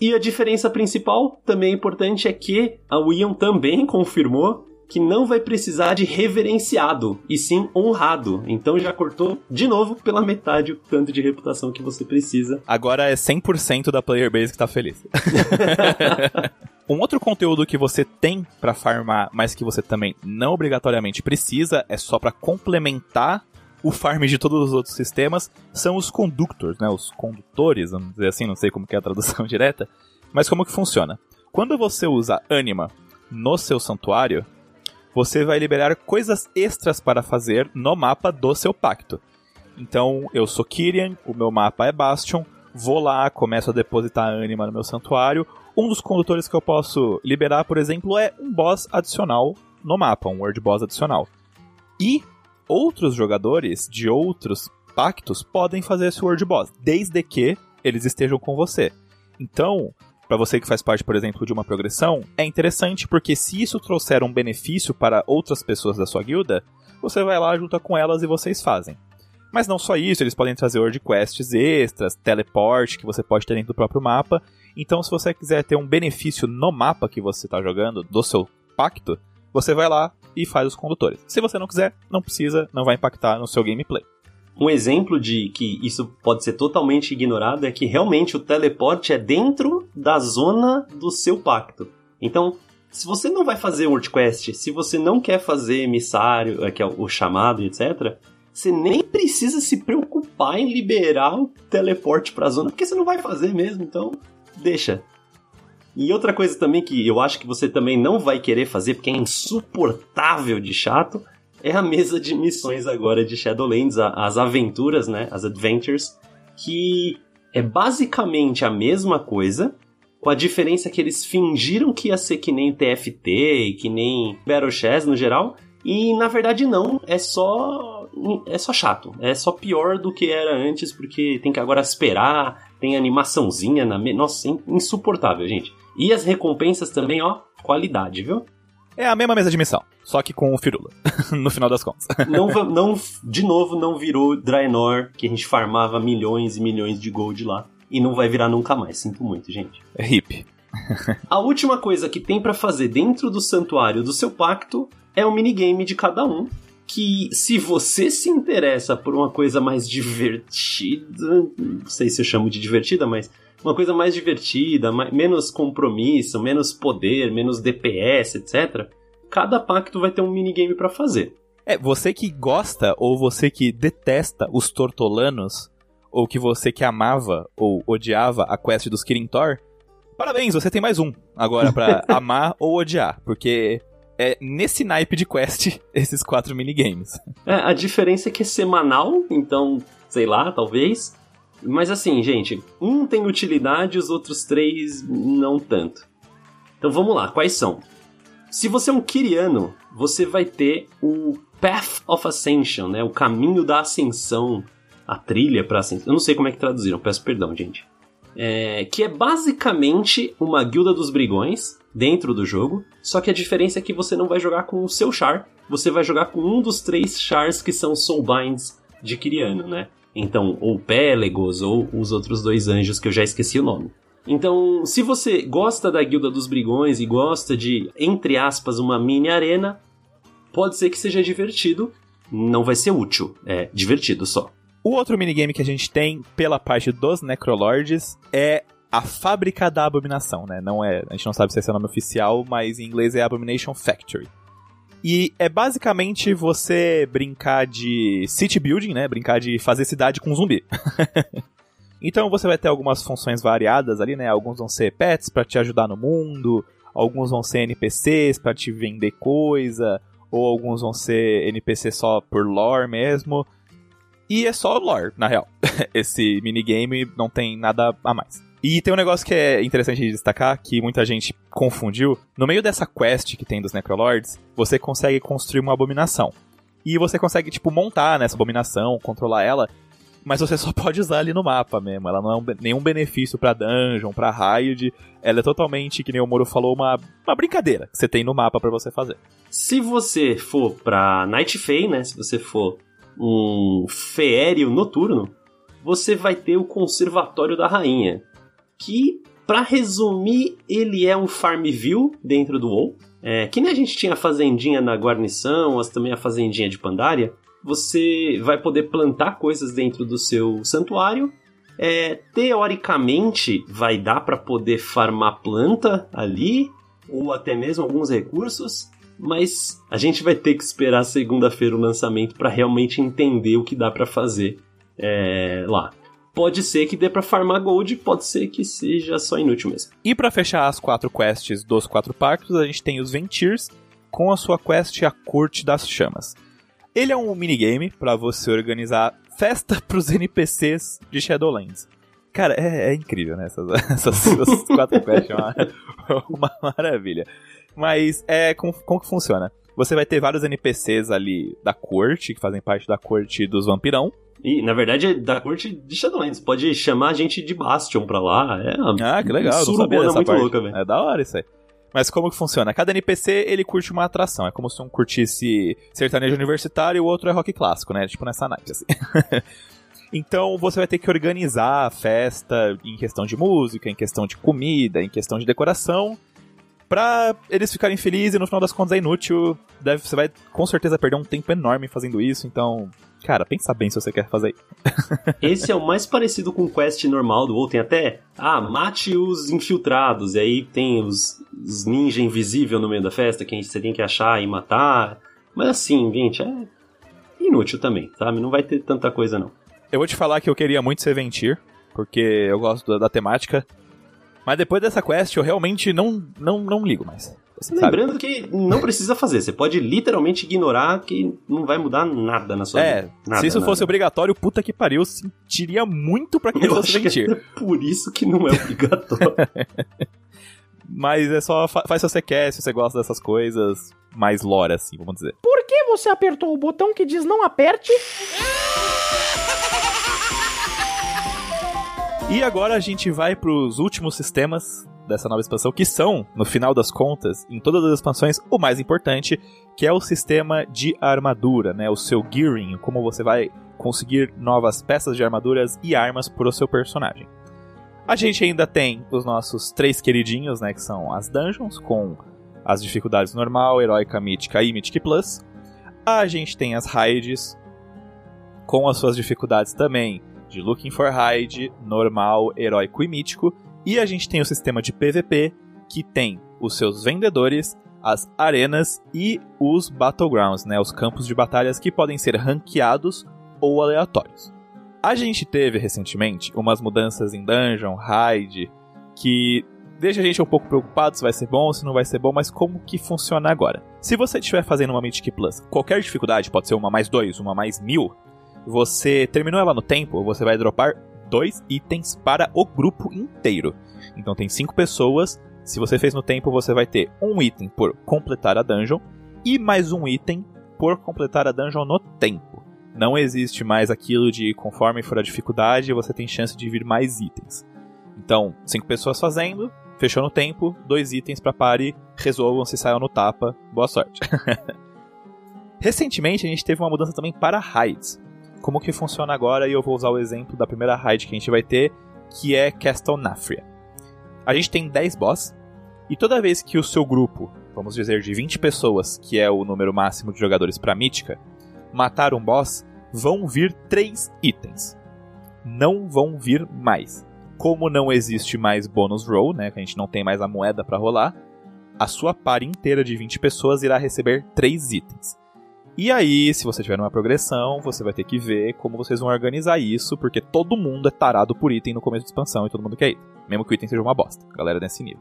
E a diferença principal, também importante, é que a William também confirmou que não vai precisar de reverenciado, e sim honrado. Então já cortou de novo pela metade o tanto de reputação que você precisa. Agora é 100% da player base que tá feliz. um outro conteúdo que você tem pra farmar, mas que você também não obrigatoriamente precisa, é só pra complementar o farm de todos os outros sistemas, são os conductors, né? Os condutores, vamos dizer assim, não sei como que é a tradução direta, mas como que funciona? Quando você usa Anima no seu santuário, você vai liberar coisas extras para fazer no mapa do seu pacto. Então, eu sou Kyrian, o meu mapa é Bastion, vou lá, começo a depositar ânima no meu santuário. Um dos condutores que eu posso liberar, por exemplo, é um boss adicional no mapa, um World Boss adicional. E outros jogadores de outros pactos podem fazer esse World Boss, desde que eles estejam com você. Então, para você que faz parte, por exemplo, de uma progressão, é interessante porque se isso trouxer um benefício para outras pessoas da sua guilda, você vai lá, junta com elas e vocês fazem. Mas não só isso, eles podem trazer World Quests extras, teleport que você pode ter dentro do próprio mapa. Então, se você quiser ter um benefício no mapa que você está jogando, do seu pacto, você vai lá e faz os condutores. Se você não quiser, não precisa, não vai impactar no seu gameplay. Um exemplo de que isso pode ser totalmente ignorado é que realmente o teleporte é dentro da zona do seu pacto. Então, se você não vai fazer World Quest, se você não quer fazer emissário, é, que é o chamado, etc., você nem precisa se preocupar em liberar o teleporte pra zona, porque você não vai fazer mesmo, então deixa. E outra coisa também que eu acho que você também não vai querer fazer, porque é insuportável de chato, é a mesa de missões agora de Shadowlands, as aventuras, né, as adventures, que é basicamente a mesma coisa, com a diferença que eles fingiram que ia ser que nem TFT que nem Battle Chess no geral, e na verdade não, é só é só chato, é só pior do que era antes porque tem que agora esperar, tem animaçãozinha na, me... nossa, in- insuportável, gente. E as recompensas também, ó, qualidade, viu? É a mesma mesa de missão, só que com o Firula, no final das contas. não, não, de novo, não virou Draenor, que a gente farmava milhões e milhões de gold lá. E não vai virar nunca mais, sinto muito, gente. É hip. A última coisa que tem pra fazer dentro do santuário do seu pacto é o minigame de cada um. Que se você se interessa por uma coisa mais divertida, não sei se eu chamo de divertida, mas uma coisa mais divertida, mais, menos compromisso, menos poder, menos DPS, etc. Cada pacto vai ter um minigame pra fazer. É, você que gosta ou você que detesta os tortolanos, ou que você que amava ou odiava a quest dos Kirin Tor, parabéns, você tem mais um agora pra amar ou odiar, porque é nesse naipe de quest esses quatro minigames. É, a diferença é que é semanal, então, sei lá, talvez. Mas assim, gente, um tem utilidade, os outros três não tanto. Então vamos lá, quais são? Se você é um Kiriano, você vai ter o Path of Ascension, né? O caminho da ascensão, a trilha para ascensão. Eu não sei como é que traduziram, peço perdão, gente. É, que é basicamente uma guilda dos brigões dentro do jogo, só que a diferença é que você não vai jogar com o seu char, você vai jogar com um dos três chars que são soulbinds de Kiriano, né? Então, ou Pélagos, ou os outros dois anjos que eu já esqueci o nome. Então, se você gosta da Guilda dos Brigões e gosta de, entre aspas, uma mini arena, pode ser que seja divertido. Não vai ser útil, é divertido só. O outro minigame que a gente tem pela parte dos Necrolords é a Fábrica da Abominação, né? Não é, a gente não sabe se esse é o nome oficial, mas em inglês é Abomination Factory. E é basicamente você brincar de city building, né? Brincar de fazer cidade com zumbi. então você vai ter algumas funções variadas ali, né? Alguns vão ser pets para te ajudar no mundo, alguns vão ser NPCs para te vender coisa, ou alguns vão ser NPC só por lore mesmo. E é só lore, na real. Esse minigame não tem nada a mais. E tem um negócio que é interessante de destacar, que muita gente confundiu. No meio dessa quest que tem dos Necrolords, você consegue construir uma abominação. E você consegue, tipo, montar nessa abominação, controlar ela, mas você só pode usar ali no mapa mesmo. Ela não é um, nenhum benefício pra dungeon, pra raid. Ela é totalmente, que nem o Moro falou, uma, uma brincadeira que você tem no mapa para você fazer. Se você for pra Night Fae, né? Se você for um feéreo noturno, você vai ter o Conservatório da Rainha, que, para resumir, ele é um Farmville dentro do WoW. É, que nem a gente tinha a fazendinha na guarnição, mas também a fazendinha de Pandaria. Você vai poder plantar coisas dentro do seu santuário. É, teoricamente, vai dar para poder farmar planta ali, ou até mesmo alguns recursos mas a gente vai ter que esperar segunda-feira o lançamento para realmente entender o que dá para fazer é, lá. Pode ser que dê pra farmar gold, pode ser que seja só inútil mesmo. E para fechar as quatro quests dos quatro pactos, a gente tem os Ventirs com a sua quest A Corte das Chamas. Ele é um minigame para você organizar festa pros NPCs de Shadowlands. Cara, é, é incrível, né? Essas, essas, essas quatro quests, é uma, uma maravilha. Mas é como, como que funciona? Você vai ter vários NPCs ali da corte, que fazem parte da corte dos vampirão. E, na verdade, é da corte de Shadowlands. Pode chamar a gente de Bastion pra lá. É ah, que legal. Não sabia dessa muito parte. louca, velho. É da hora isso aí. Mas como que funciona? Cada NPC, ele curte uma atração. É como se um curtisse sertanejo universitário e o outro é rock clássico, né? Tipo nessa night, assim. então você vai ter que organizar a festa em questão de música, em questão de comida, em questão de decoração pra eles ficarem felizes e no final das contas é inútil. Deve, você vai com certeza perder um tempo enorme fazendo isso, então. Cara, pensa bem se você quer fazer. Esse é o mais parecido com o quest normal do WoW. Tem até, ah, mate os infiltrados. E aí tem os, os ninja invisível no meio da festa que você tem que achar e matar. Mas assim, gente, é inútil também, sabe? Não vai ter tanta coisa não. Eu vou te falar que eu queria muito ser Ventir, porque eu gosto da, da temática. Mas depois dessa quest eu realmente não, não, não ligo mais. Lembrando sabe? que não precisa fazer, você pode literalmente ignorar que não vai mudar nada na sua é, vida. Nada, se isso nada. fosse obrigatório, puta que pariu, eu sentiria muito pra quem eu fosse mentir. É por isso que não é obrigatório. Mas é só faz se você quer, se você gosta dessas coisas, mais lore assim, vamos dizer. Por que você apertou o botão que diz não aperte? E agora a gente vai para os últimos sistemas dessa nova expansão, que são, no final das contas, em todas as expansões, o mais importante, que é o sistema de armadura, né? O seu gearing, como você vai conseguir novas peças de armaduras e armas para o seu personagem. A gente ainda tem os nossos três queridinhos, né? Que são as dungeons, com as dificuldades normal, heróica, mítica e Mythic Plus. A gente tem as raids, com as suas dificuldades também de Looking for Hide, normal, heróico e mítico. E a gente tem o sistema de PVP, que tem os seus vendedores, as arenas e os battlegrounds, né, os campos de batalhas que podem ser ranqueados ou aleatórios. A gente teve recentemente umas mudanças em Dungeon, Raid, que deixa a gente um pouco preocupado se vai ser bom, se não vai ser bom, mas como que funciona agora? Se você estiver fazendo uma Mythic Plus, qualquer dificuldade, pode ser uma mais dois, uma mais mil, você terminou ela no tempo, você vai dropar dois itens para o grupo inteiro. Então tem cinco pessoas. Se você fez no tempo, você vai ter um item por completar a dungeon e mais um item por completar a dungeon no tempo. Não existe mais aquilo de conforme for a dificuldade, você tem chance de vir mais itens. Então, cinco pessoas fazendo, fechou no tempo, dois itens para pare, resolvam se saiam no tapa, boa sorte. Recentemente a gente teve uma mudança também para raids como que funciona agora, e eu vou usar o exemplo da primeira raid que a gente vai ter, que é Castle Nafria. A gente tem 10 boss, e toda vez que o seu grupo, vamos dizer de 20 pessoas, que é o número máximo de jogadores para Mítica, matar um boss, vão vir três itens. Não vão vir mais. Como não existe mais bônus roll, né, que a gente não tem mais a moeda para rolar, a sua par inteira de 20 pessoas irá receber três itens. E aí, se você tiver uma progressão, você vai ter que ver como vocês vão organizar isso, porque todo mundo é tarado por item no começo da expansão e todo mundo quer item. Mesmo que o item seja uma bosta. A galera nesse nível.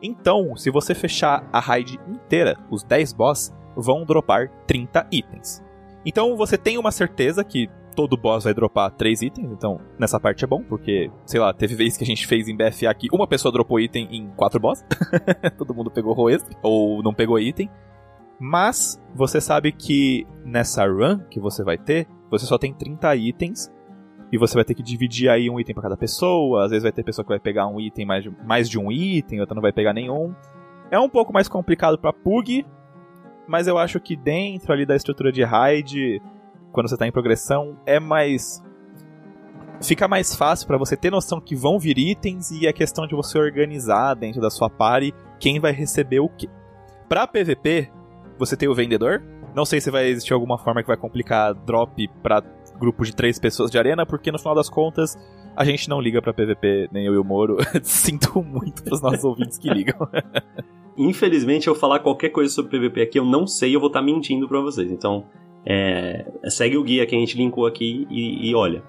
Então, se você fechar a raid inteira, os 10 boss vão dropar 30 itens. Então você tem uma certeza que todo boss vai dropar 3 itens, então nessa parte é bom, porque, sei lá, teve vez que a gente fez em BFA que uma pessoa dropou item em 4 boss, todo mundo pegou roll ou não pegou item. Mas você sabe que nessa run que você vai ter, você só tem 30 itens e você vai ter que dividir aí um item para cada pessoa. Às vezes vai ter pessoa que vai pegar um item mais de, mais de um item, outra não vai pegar nenhum. É um pouco mais complicado para Pug, mas eu acho que dentro ali da estrutura de raid, quando você tá em progressão, é mais fica mais fácil para você ter noção que vão vir itens e é questão de você organizar dentro da sua party quem vai receber o quê. Para PVP, você tem o vendedor. Não sei se vai existir alguma forma que vai complicar drop para grupo de três pessoas de arena, porque no final das contas a gente não liga para PVP, nem eu e o Moro. Sinto muito pros nossos ouvintes que ligam. Infelizmente, eu falar qualquer coisa sobre PVP aqui, eu não sei, eu vou estar tá mentindo para vocês. Então, é, segue o guia que a gente linkou aqui e, e olha.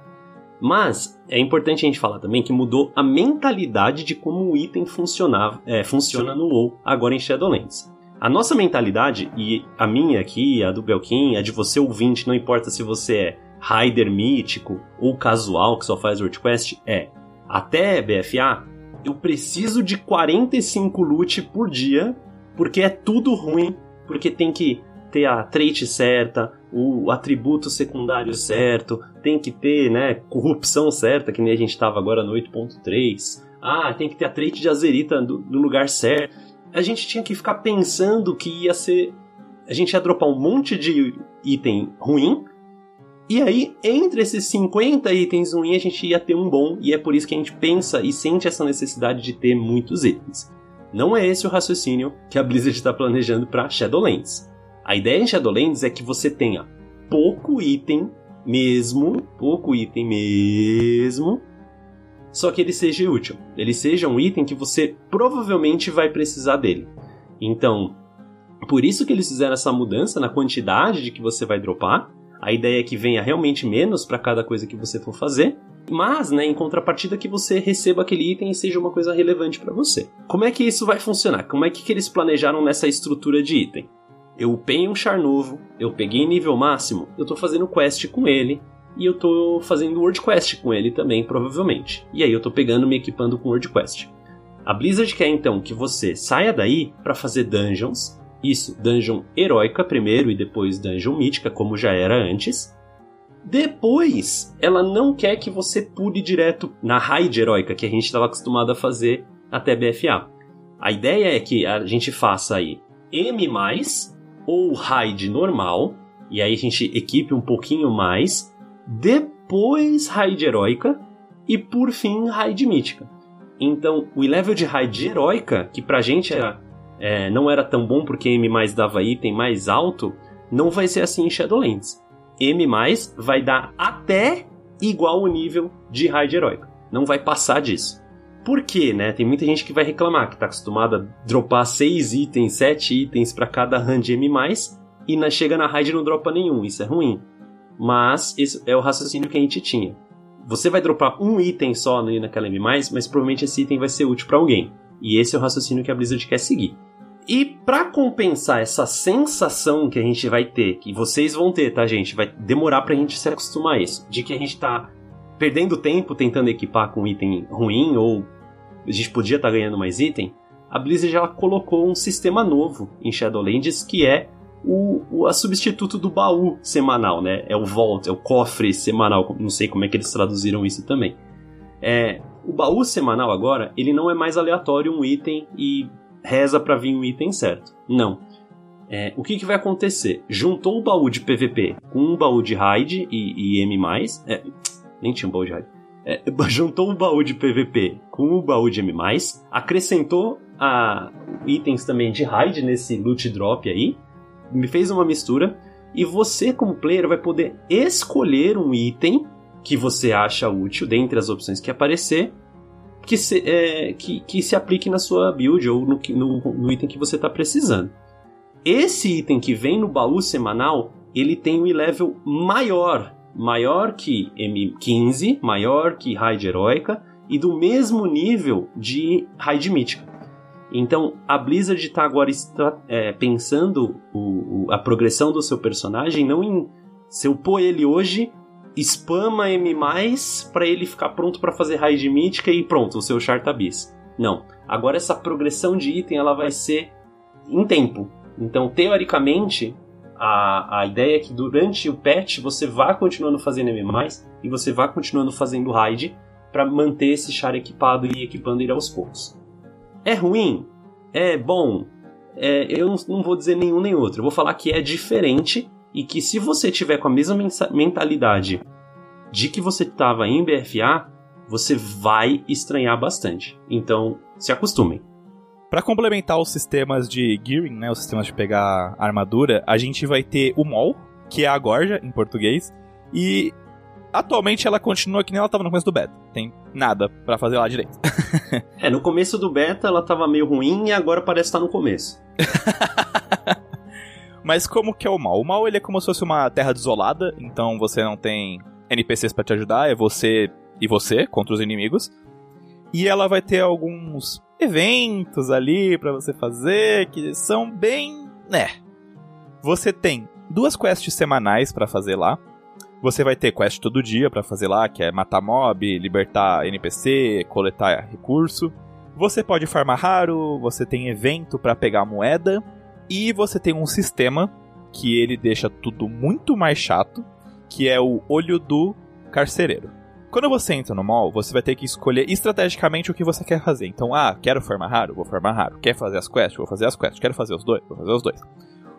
Mas é importante a gente falar também que mudou a mentalidade de como o item funcionava, é, funciona no WoW agora em Shadowlands. A nossa mentalidade, e a minha aqui, a do Belkin, a de você ouvinte, não importa se você é Raider mítico ou casual que só faz WordQuest, é até BFA, eu preciso de 45 loot por dia, porque é tudo ruim, porque tem que ter a trait certa, o atributo secundário certo, tem que ter, né, corrupção certa, que nem a gente estava agora no 8.3. Ah, tem que ter a trait de azerita no lugar certo a gente tinha que ficar pensando que ia ser. A gente ia dropar um monte de item ruim. E aí, entre esses 50 itens ruins, a gente ia ter um bom. E é por isso que a gente pensa e sente essa necessidade de ter muitos itens. Não é esse o raciocínio que a Blizzard está planejando para Shadowlands. A ideia em Shadowlands é que você tenha pouco item mesmo, pouco item mesmo, só que ele seja útil. Ele seja um item que você provavelmente vai precisar dele. Então, por isso que eles fizeram essa mudança na quantidade de que você vai dropar. A ideia é que venha realmente menos para cada coisa que você for fazer, mas, né, em contrapartida que você receba aquele item e seja uma coisa relevante para você. Como é que isso vai funcionar? Como é que, que eles planejaram nessa estrutura de item? Eu upei um char novo, eu peguei nível máximo, eu tô fazendo quest com ele, e eu tô fazendo World Quest com ele também, provavelmente. E aí eu tô pegando me equipando com World Quest. A Blizzard quer então que você saia daí para fazer dungeons. Isso, dungeon heróica primeiro e depois dungeon mítica, como já era antes. Depois, ela não quer que você pule direto na raid heróica que a gente estava acostumado a fazer até BFA. A ideia é que a gente faça aí M+, ou raid normal, e aí a gente equipe um pouquinho mais, depois raid heróica e por fim raid mítica. Então, o level de raid heróica, que pra gente era, é, não era tão bom porque M mais dava item mais alto, não vai ser assim em Shadowlands. M mais vai dar até igual o nível de raid heróica. Não vai passar disso. Por quê, né? Tem muita gente que vai reclamar que tá acostumada a dropar 6 itens, 7 itens para cada run de M+, e na, chega na raid e não dropa nenhum. Isso é ruim mas esse é o raciocínio que a gente tinha. Você vai dropar um item só naquela M+, mas provavelmente esse item vai ser útil para alguém. E esse é o raciocínio que a Blizzard quer seguir. E para compensar essa sensação que a gente vai ter, que vocês vão ter, tá, gente? Vai demorar pra gente se acostumar a isso. De que a gente tá perdendo tempo tentando equipar com um item ruim ou a gente podia estar tá ganhando mais item. A Blizzard já colocou um sistema novo em Shadowlands que é o, o a substituto do baú semanal, né? É o vault, é o cofre semanal, não sei como é que eles traduziram isso também. É, o baú semanal agora, ele não é mais aleatório um item e reza para vir um item certo. Não. É, o que, que vai acontecer? Juntou o baú de PVP com um baú de raid e, e M+, é, nem tinha um baú de raid. É, juntou o baú de PVP com o baú de M+, acrescentou a, itens também de raid nesse loot drop aí, me fez uma mistura e você, como player, vai poder escolher um item que você acha útil dentre as opções que aparecer que se, é, que, que se aplique na sua build ou no, no, no item que você está precisando. Esse item que vem no baú semanal, ele tem um level maior, maior que M15, maior que Raid Heroica e do mesmo nível de Raid Mítica. Então, a Blizzard está agora está, é, pensando o, o, a progressão do seu personagem não em se eu pôr ele hoje, spama M+, para ele ficar pronto para fazer raid mítica e pronto, o seu char tá bis. Não. Agora essa progressão de item ela vai ser em tempo. Então, teoricamente, a, a ideia é que durante o patch você vá continuando fazendo M+, e você vá continuando fazendo raid para manter esse char equipado e equipando ele aos poucos. É ruim? É bom? É, eu não, vou dizer nenhum nem outro. Eu vou falar que é diferente e que se você tiver com a mesma mentalidade de que você estava em BFA, você vai estranhar bastante. Então, se acostumem. Para complementar os sistemas de gearing, né, os sistemas de pegar armadura, a gente vai ter o Mol, que é a Gorja em português, e atualmente ela continua que nem ela estava no começo do beta. Tem nada para fazer lá direito. é, no começo do beta ela estava meio ruim e agora parece estar no começo. Mas como que é o mal? O mal ele é como se fosse uma terra desolada, então você não tem NPCs para te ajudar, é você e você contra os inimigos. E ela vai ter alguns eventos ali para você fazer que são bem, né. Você tem duas quests semanais para fazer lá. Você vai ter quest todo dia para fazer lá, que é matar mob, libertar NPC, coletar recurso. Você pode farmar raro, você tem evento para pegar moeda e você tem um sistema que ele deixa tudo muito mais chato, que é o olho do carcereiro. Quando você entra no mall, você vai ter que escolher estrategicamente o que você quer fazer. Então, ah, quero formar raro? Vou formar raro. Quer fazer as quests? Vou fazer as quests. Quero fazer os dois? Vou fazer os dois.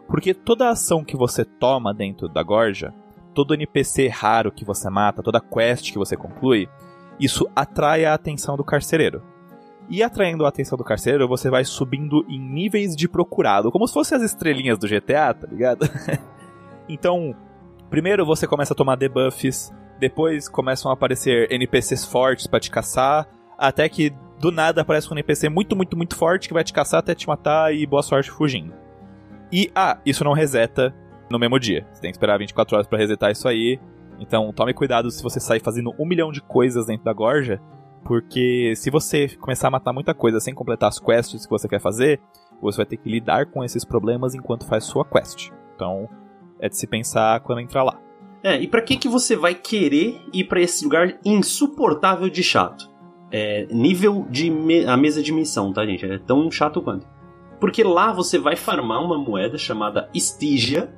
Porque toda ação que você toma dentro da gorja, todo NPC raro que você mata, toda quest que você conclui, isso atrai a atenção do carcereiro. E atraindo a atenção do carcereiro, você vai subindo em níveis de procurado, como se fossem as estrelinhas do GTA, tá ligado? então, primeiro você começa a tomar debuffs, depois começam a aparecer NPCs fortes para te caçar, até que do nada aparece um NPC muito, muito, muito forte que vai te caçar até te matar e boa sorte fugindo. E, ah, isso não reseta no mesmo dia. Você tem que esperar 24 horas para resetar isso aí. Então tome cuidado se você sair fazendo um milhão de coisas dentro da gorja, porque se você começar a matar muita coisa sem completar as quests que você quer fazer, você vai ter que lidar com esses problemas enquanto faz sua quest. Então, é de se pensar quando entrar lá. É, e para que que você vai querer ir para esse lugar insuportável de chato? É, nível de me a mesa de missão, tá, gente? É tão chato quanto. Porque lá você vai farmar uma moeda chamada Stygia.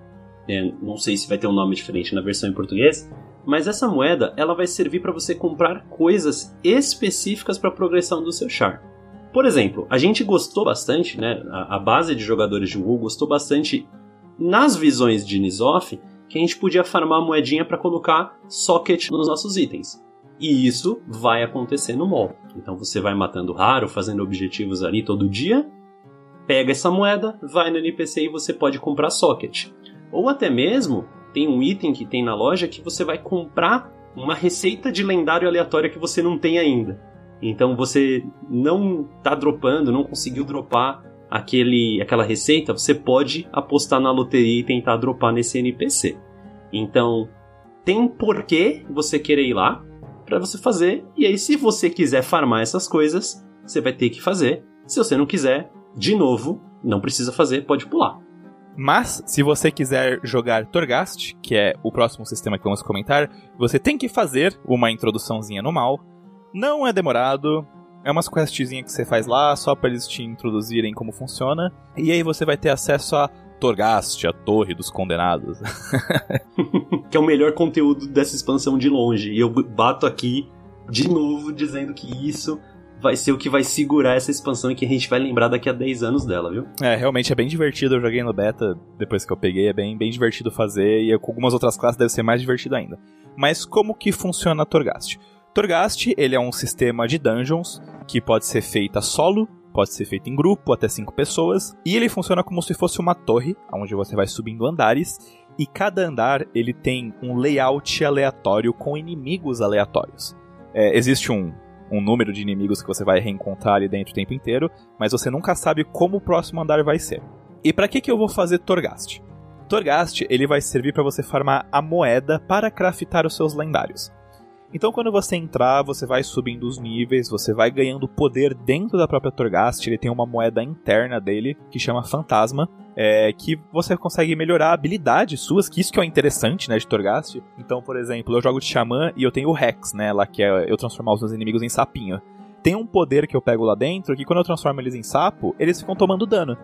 É, não sei se vai ter um nome diferente na versão em português mas essa moeda ela vai servir para você comprar coisas específicas para a progressão do seu char. Por exemplo, a gente gostou bastante, né? A, a base de jogadores de WoW gostou bastante nas visões de Nizoff que a gente podia farmar moedinha para colocar socket nos nossos itens. E isso vai acontecer no mall. Então você vai matando raro, fazendo objetivos ali todo dia, pega essa moeda, vai no NPC e você pode comprar socket. Ou até mesmo tem um item que tem na loja que você vai comprar uma receita de lendário aleatória que você não tem ainda. Então você não tá dropando, não conseguiu dropar aquele, aquela receita, você pode apostar na loteria e tentar dropar nesse NPC. Então tem porquê você querer ir lá para você fazer. E aí, se você quiser farmar essas coisas, você vai ter que fazer. Se você não quiser, de novo, não precisa fazer, pode pular. Mas, se você quiser jogar Torghast, que é o próximo sistema que vamos comentar, você tem que fazer uma introduçãozinha no mal. Não é demorado, é umas questzinhas que você faz lá, só para eles te introduzirem como funciona. E aí você vai ter acesso a Torghast, a Torre dos Condenados. que é o melhor conteúdo dessa expansão de longe. E eu bato aqui de novo dizendo que isso vai ser o que vai segurar essa expansão e que a gente vai lembrar daqui a 10 anos dela, viu? É, realmente é bem divertido. Eu joguei no beta depois que eu peguei, é bem, bem divertido fazer e com algumas outras classes deve ser mais divertido ainda. Mas como que funciona a Torghast? Torghast, ele é um sistema de dungeons que pode ser feita solo, pode ser feito em grupo, até 5 pessoas, e ele funciona como se fosse uma torre, onde você vai subindo andares, E cada andar ele tem um layout aleatório com inimigos aleatórios. É, existe um, um número de inimigos que você vai reencontrar ali dentro o tempo inteiro, mas você nunca sabe como o próximo andar vai ser. E para que, que eu vou fazer Torghast? Torghast ele vai servir para você farmar a moeda para craftar os seus lendários. Então, quando você entrar, você vai subindo os níveis, você vai ganhando poder dentro da própria Torghast. Ele tem uma moeda interna dele que chama Fantasma, é, que você consegue melhorar habilidades suas, que isso que é interessante, né, de Torghast. Então, por exemplo, eu jogo de Xamã e eu tenho o Rex, né, lá que é eu transformar os meus inimigos em sapinho. Tem um poder que eu pego lá dentro que quando eu transformo eles em sapo, eles ficam tomando dano.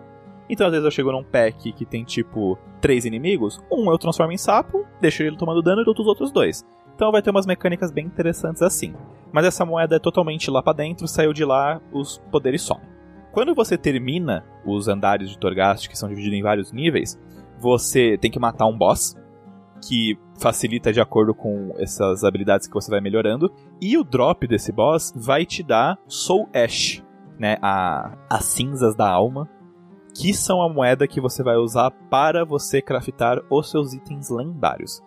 Então, às vezes eu chego num pack que tem tipo três inimigos, um eu transformo em sapo, deixo ele tomando dano e dou os outros dois. Então vai ter umas mecânicas bem interessantes assim. Mas essa moeda é totalmente lá para dentro, saiu de lá, os poderes somem. Quando você termina os andares de Torghast, que são divididos em vários níveis, você tem que matar um boss, que facilita de acordo com essas habilidades que você vai melhorando. E o drop desse boss vai te dar Soul Ash, né? A, as cinzas da alma, que são a moeda que você vai usar para você craftar os seus itens lendários.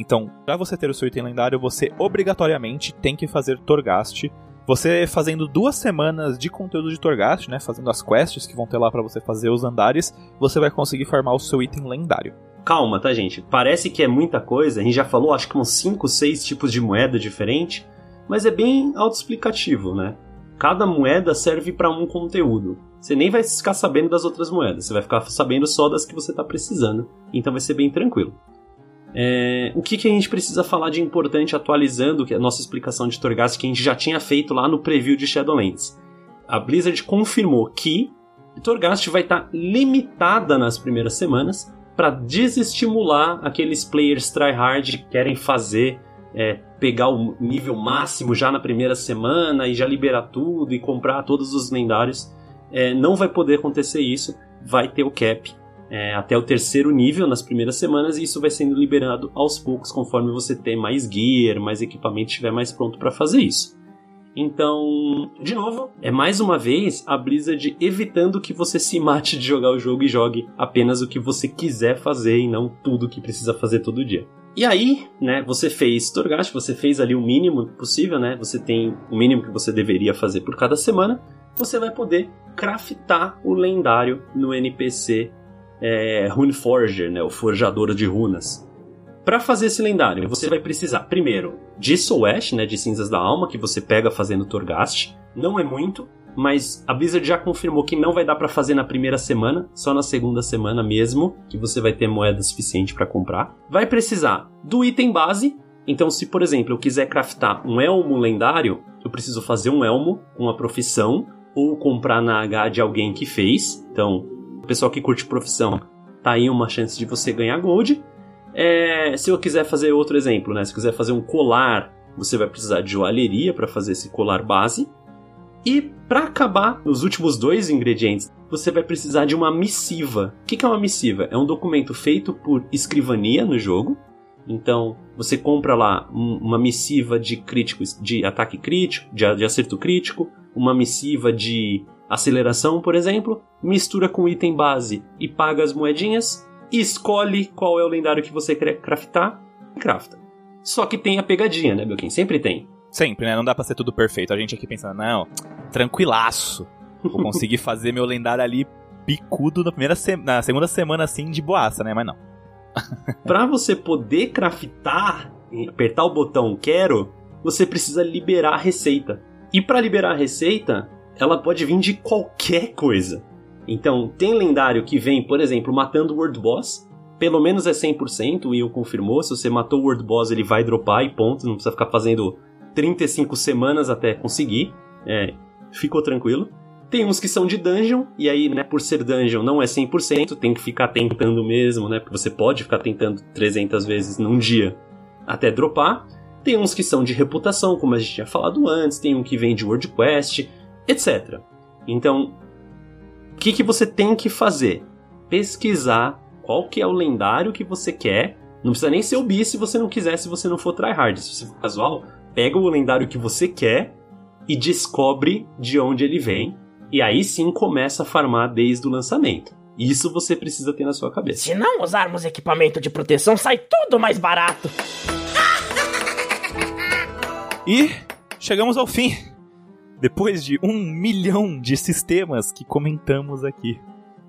Então, para você ter o seu item lendário, você obrigatoriamente tem que fazer Torghast. Você fazendo duas semanas de conteúdo de Torghast, né, fazendo as quests que vão ter lá para você fazer os andares, você vai conseguir farmar o seu item lendário. Calma, tá, gente? Parece que é muita coisa. A gente já falou, acho que uns 5, 6 tipos de moeda diferente, mas é bem autoexplicativo, né? Cada moeda serve para um conteúdo. Você nem vai ficar sabendo das outras moedas, você vai ficar sabendo só das que você está precisando. Então vai ser bem tranquilo. É, o que, que a gente precisa falar de importante atualizando a nossa explicação de Torghast que a gente já tinha feito lá no preview de Shadowlands? A Blizzard confirmou que Torghast vai estar limitada nas primeiras semanas para desestimular aqueles players tryhard que querem fazer é, pegar o nível máximo já na primeira semana e já liberar tudo e comprar todos os lendários. É, não vai poder acontecer isso, vai ter o cap é, até o terceiro nível nas primeiras semanas e isso vai sendo liberado aos poucos conforme você tem mais gear, mais equipamento estiver mais pronto para fazer isso. Então, de novo, é mais uma vez a Blizzard evitando que você se mate de jogar o jogo e jogue apenas o que você quiser fazer e não tudo que precisa fazer todo dia. E aí, né, você fez Torghast, você fez ali o mínimo possível, né? Você tem o mínimo que você deveria fazer por cada semana. Você vai poder craftar o lendário no NPC é, Runeforger, né, o forjador de runas. Para fazer esse lendário, você vai precisar, primeiro, de Soul Ash, né, de Cinzas da Alma, que você pega fazendo Torghast. Não é muito, mas a Blizzard já confirmou que não vai dar para fazer na primeira semana, só na segunda semana mesmo, que você vai ter moeda suficiente para comprar. Vai precisar do item base, então se por exemplo eu quiser craftar um elmo lendário, eu preciso fazer um elmo com a profissão ou comprar na H de alguém que fez. Então, pessoal que curte profissão, tá aí uma chance de você ganhar gold. É, se eu quiser fazer outro exemplo, né? Se quiser fazer um colar, você vai precisar de joalheria para fazer esse colar base. E para acabar, os últimos dois ingredientes, você vai precisar de uma missiva. O que é uma missiva? É um documento feito por escrivania no jogo. Então, você compra lá uma missiva de crítico, de ataque crítico, de acerto crítico, uma missiva de aceleração, por exemplo, mistura com item base e paga as moedinhas, escolhe qual é o lendário que você quer craftar e crafta. Só que tem a pegadinha, né, Belkin? Sempre tem. Sempre, né? Não dá pra ser tudo perfeito. A gente aqui pensando, não, tranquilaço. Vou conseguir fazer meu lendário ali picudo na, primeira se... na segunda semana, assim, de boaça, né? Mas não. pra você poder craftar, apertar o botão quero, você precisa liberar a receita. E para liberar a receita, ela pode vir de qualquer coisa. Então, tem lendário que vem, por exemplo, matando o World Boss. Pelo menos é 100%, o Will confirmou. Se você matou o World Boss, ele vai dropar e ponto. Não precisa ficar fazendo 35 semanas até conseguir. É, ficou tranquilo. Tem uns que são de dungeon, e aí, né, por ser dungeon não é 100%, tem que ficar tentando mesmo, né? Porque você pode ficar tentando 300 vezes num dia até dropar. Tem uns que são de reputação, como a gente tinha falado antes, tem um que vem de World Quest etc. Então, o que, que você tem que fazer? Pesquisar qual que é o lendário que você quer. Não precisa nem ser o bi se você não quiser, se você não for tryhard. Se você for casual, pega o lendário que você quer e descobre de onde ele vem. E aí sim começa a farmar desde o lançamento. Isso você precisa ter na sua cabeça. Se não usarmos equipamento de proteção, sai tudo mais barato. E chegamos ao fim. Depois de um milhão de sistemas que comentamos aqui.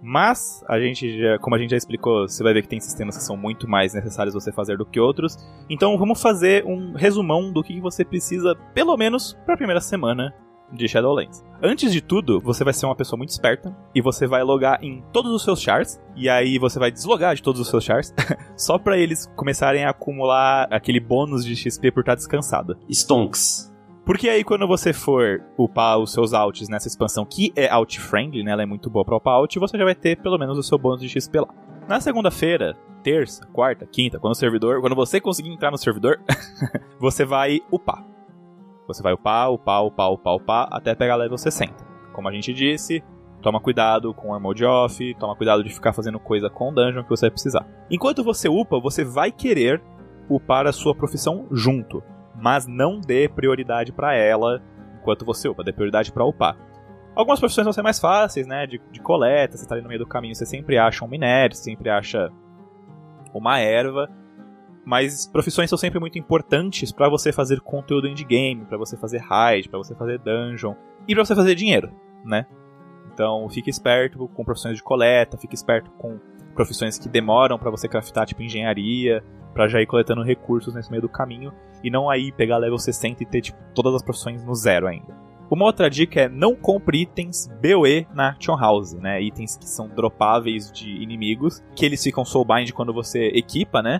Mas, a gente já, como a gente já explicou, você vai ver que tem sistemas que são muito mais necessários você fazer do que outros. Então vamos fazer um resumão do que você precisa, pelo menos, para a primeira semana de Shadowlands. Antes de tudo, você vai ser uma pessoa muito esperta e você vai logar em todos os seus chars e aí você vai deslogar de todos os seus chars só para eles começarem a acumular aquele bônus de XP por estar descansado. Stonks. Porque aí quando você for upar os seus alts nessa expansão que é alt friendly, né, ela é muito boa para upar alt, você já vai ter pelo menos o seu bônus de XP lá. Na segunda-feira, terça, quarta, quinta, quando o servidor, quando você conseguir entrar no servidor, você vai upar. Você vai upar, upar, upar, upar, upar, até pegar level 60. Como a gente disse, toma cuidado com o mode off, toma cuidado de ficar fazendo coisa com o dungeon que você vai precisar. Enquanto você upa, você vai querer upar a sua profissão junto, mas não dê prioridade para ela enquanto você upa, dê prioridade para upar. Algumas profissões vão ser mais fáceis, né, de, de coleta, você tá ali no meio do caminho, você sempre acha um minério, você sempre acha uma erva, mas profissões são sempre muito importantes para você fazer conteúdo endgame, para você fazer raid, para você fazer dungeon e para você fazer dinheiro, né? Então, fique esperto com profissões de coleta, fique esperto com profissões que demoram para você craftar, tipo engenharia, para já ir coletando recursos nesse meio do caminho e não aí pegar level 60 e ter tipo todas as profissões no zero ainda. Uma outra dica é não compre itens BOE na Action House, né? Itens que são dropáveis de inimigos, que eles ficam soulbind quando você equipa, né?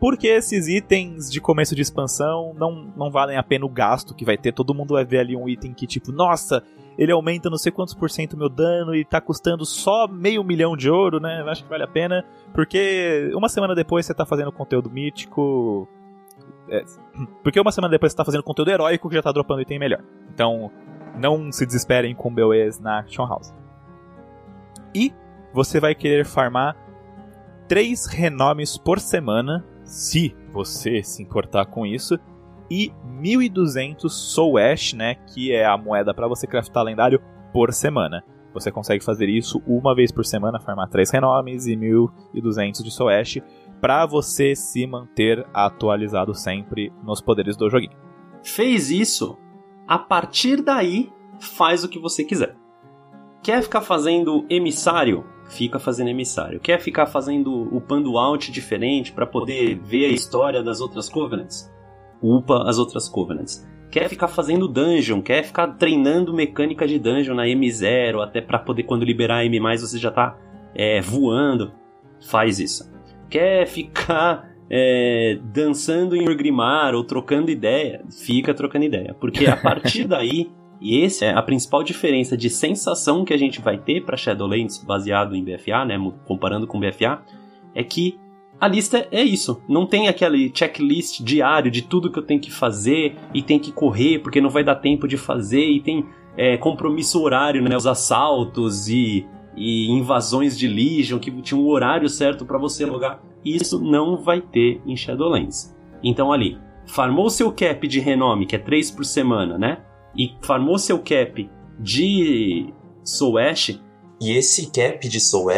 Porque esses itens de começo de expansão não, não valem a pena o gasto que vai ter. Todo mundo vai ver ali um item que, tipo, nossa, ele aumenta não sei quantos por cento meu dano e tá custando só meio milhão de ouro, né? Acho que vale a pena. Porque uma semana depois você tá fazendo conteúdo mítico. É, porque uma semana depois você tá fazendo conteúdo heróico que já tá dropando item melhor. Então, não se desesperem com BOEs na Action House. E você vai querer farmar três renomes por semana se você se importar com isso, e 1200 Soul Ash, né, que é a moeda para você craftar lendário por semana. Você consegue fazer isso uma vez por semana, farmar 3 renomes e 1200 de Soul Ash para você se manter atualizado sempre nos poderes do joguinho. Fez isso, a partir daí faz o que você quiser. Quer ficar fazendo emissário? fica fazendo emissário. Quer ficar fazendo upando alt diferente para poder ver a história das outras Covenants? Upa as outras Covenants. Quer ficar fazendo dungeon, quer ficar treinando mecânica de dungeon na M0, até para poder quando liberar a M+, você já tá é, voando. Faz isso. Quer ficar é, dançando em Urgrimar ou trocando ideia? Fica trocando ideia. Porque a partir daí e esse é a principal diferença de sensação que a gente vai ter para Shadowlands baseado em BFA, né, comparando com BFA, é que a lista é isso. Não tem aquele checklist diário de tudo que eu tenho que fazer e tem que correr porque não vai dar tempo de fazer e tem é, compromisso horário, né, os assaltos e, e invasões de Legion que tinha um horário certo para você logar. Isso não vai ter em Shadowlands. Então ali, farmou seu cap de renome, que é 3 por semana, né? e farmou seu cap de Soul Ash. E esse cap de Soul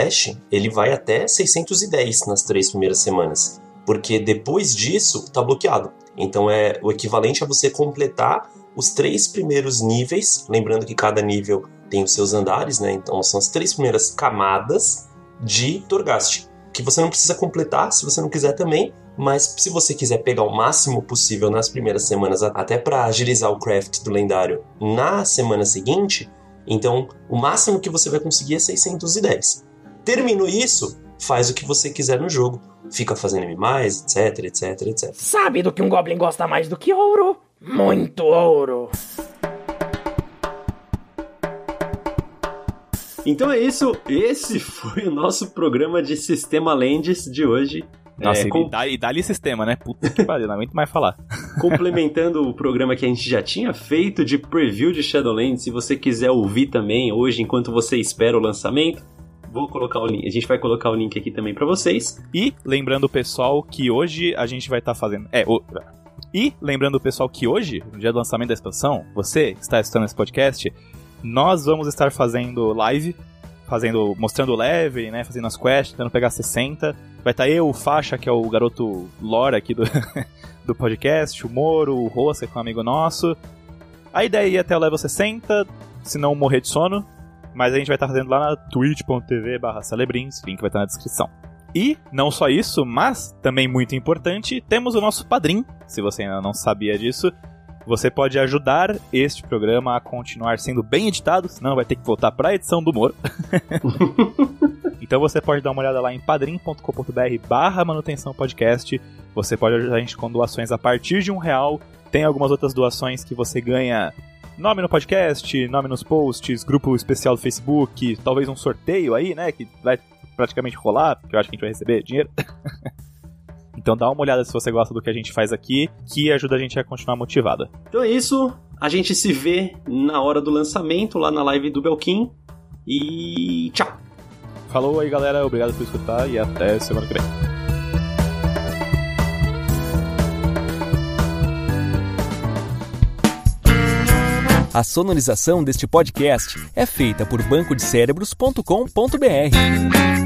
ele vai até 610 nas três primeiras semanas. Porque depois disso, tá bloqueado. Então é o equivalente a você completar os três primeiros níveis. Lembrando que cada nível tem os seus andares, né? Então são as três primeiras camadas de Torghast. Que você não precisa completar, se você não quiser também, mas se você quiser pegar o máximo possível nas primeiras semanas, até para agilizar o craft do lendário na semana seguinte, então o máximo que você vai conseguir é 610. Terminou isso, faz o que você quiser no jogo. Fica fazendo M+, etc, etc, etc. Sabe do que um Goblin gosta mais do que ouro? Muito ouro! Então é isso, esse foi o nosso programa de Sistema Lendes de hoje. Nossa, é, e, com... dá, e dá-lhe sistema, né? Puta que pariu, não aguento mais falar. Complementando o programa que a gente já tinha feito de preview de Shadowlands, se você quiser ouvir também hoje, enquanto você espera o lançamento, vou colocar o link. A gente vai colocar o link aqui também para vocês. E lembrando o pessoal que hoje a gente vai estar tá fazendo. É, o... E lembrando o pessoal que hoje, no dia do lançamento da expansão, você que está assistindo esse podcast, nós vamos estar fazendo live fazendo, mostrando o level, né? Fazendo as quests, tentando pegar 60. Vai estar tá eu, o Faixa, que é o garoto lore aqui do, do podcast, o Moro, o Rosa, que é um amigo nosso. A ideia é ir até o level 60, se não morrer de sono. Mas a gente vai estar fazendo lá na twitch.tv barra celebrins, link vai estar na descrição. E não só isso, mas também muito importante, temos o nosso padrim. Se você ainda não sabia disso, você pode ajudar este programa a continuar sendo bem editado, senão vai ter que voltar para a edição do humor. então você pode dar uma olhada lá em padrim.com.br barra manutenção podcast. Você pode ajudar a gente com doações a partir de um real. Tem algumas outras doações que você ganha nome no podcast, nome nos posts, grupo especial do Facebook, talvez um sorteio aí, né? Que vai praticamente rolar, porque eu acho que a gente vai receber dinheiro. então dá uma olhada se você gosta do que a gente faz aqui, que ajuda a gente a continuar motivada. Então é isso, a gente se vê na hora do lançamento, lá na live do Belkin. E tchau! Falou aí galera, obrigado por escutar e até semana que vem. A sonorização deste podcast é feita por bancodecerebros.com.br.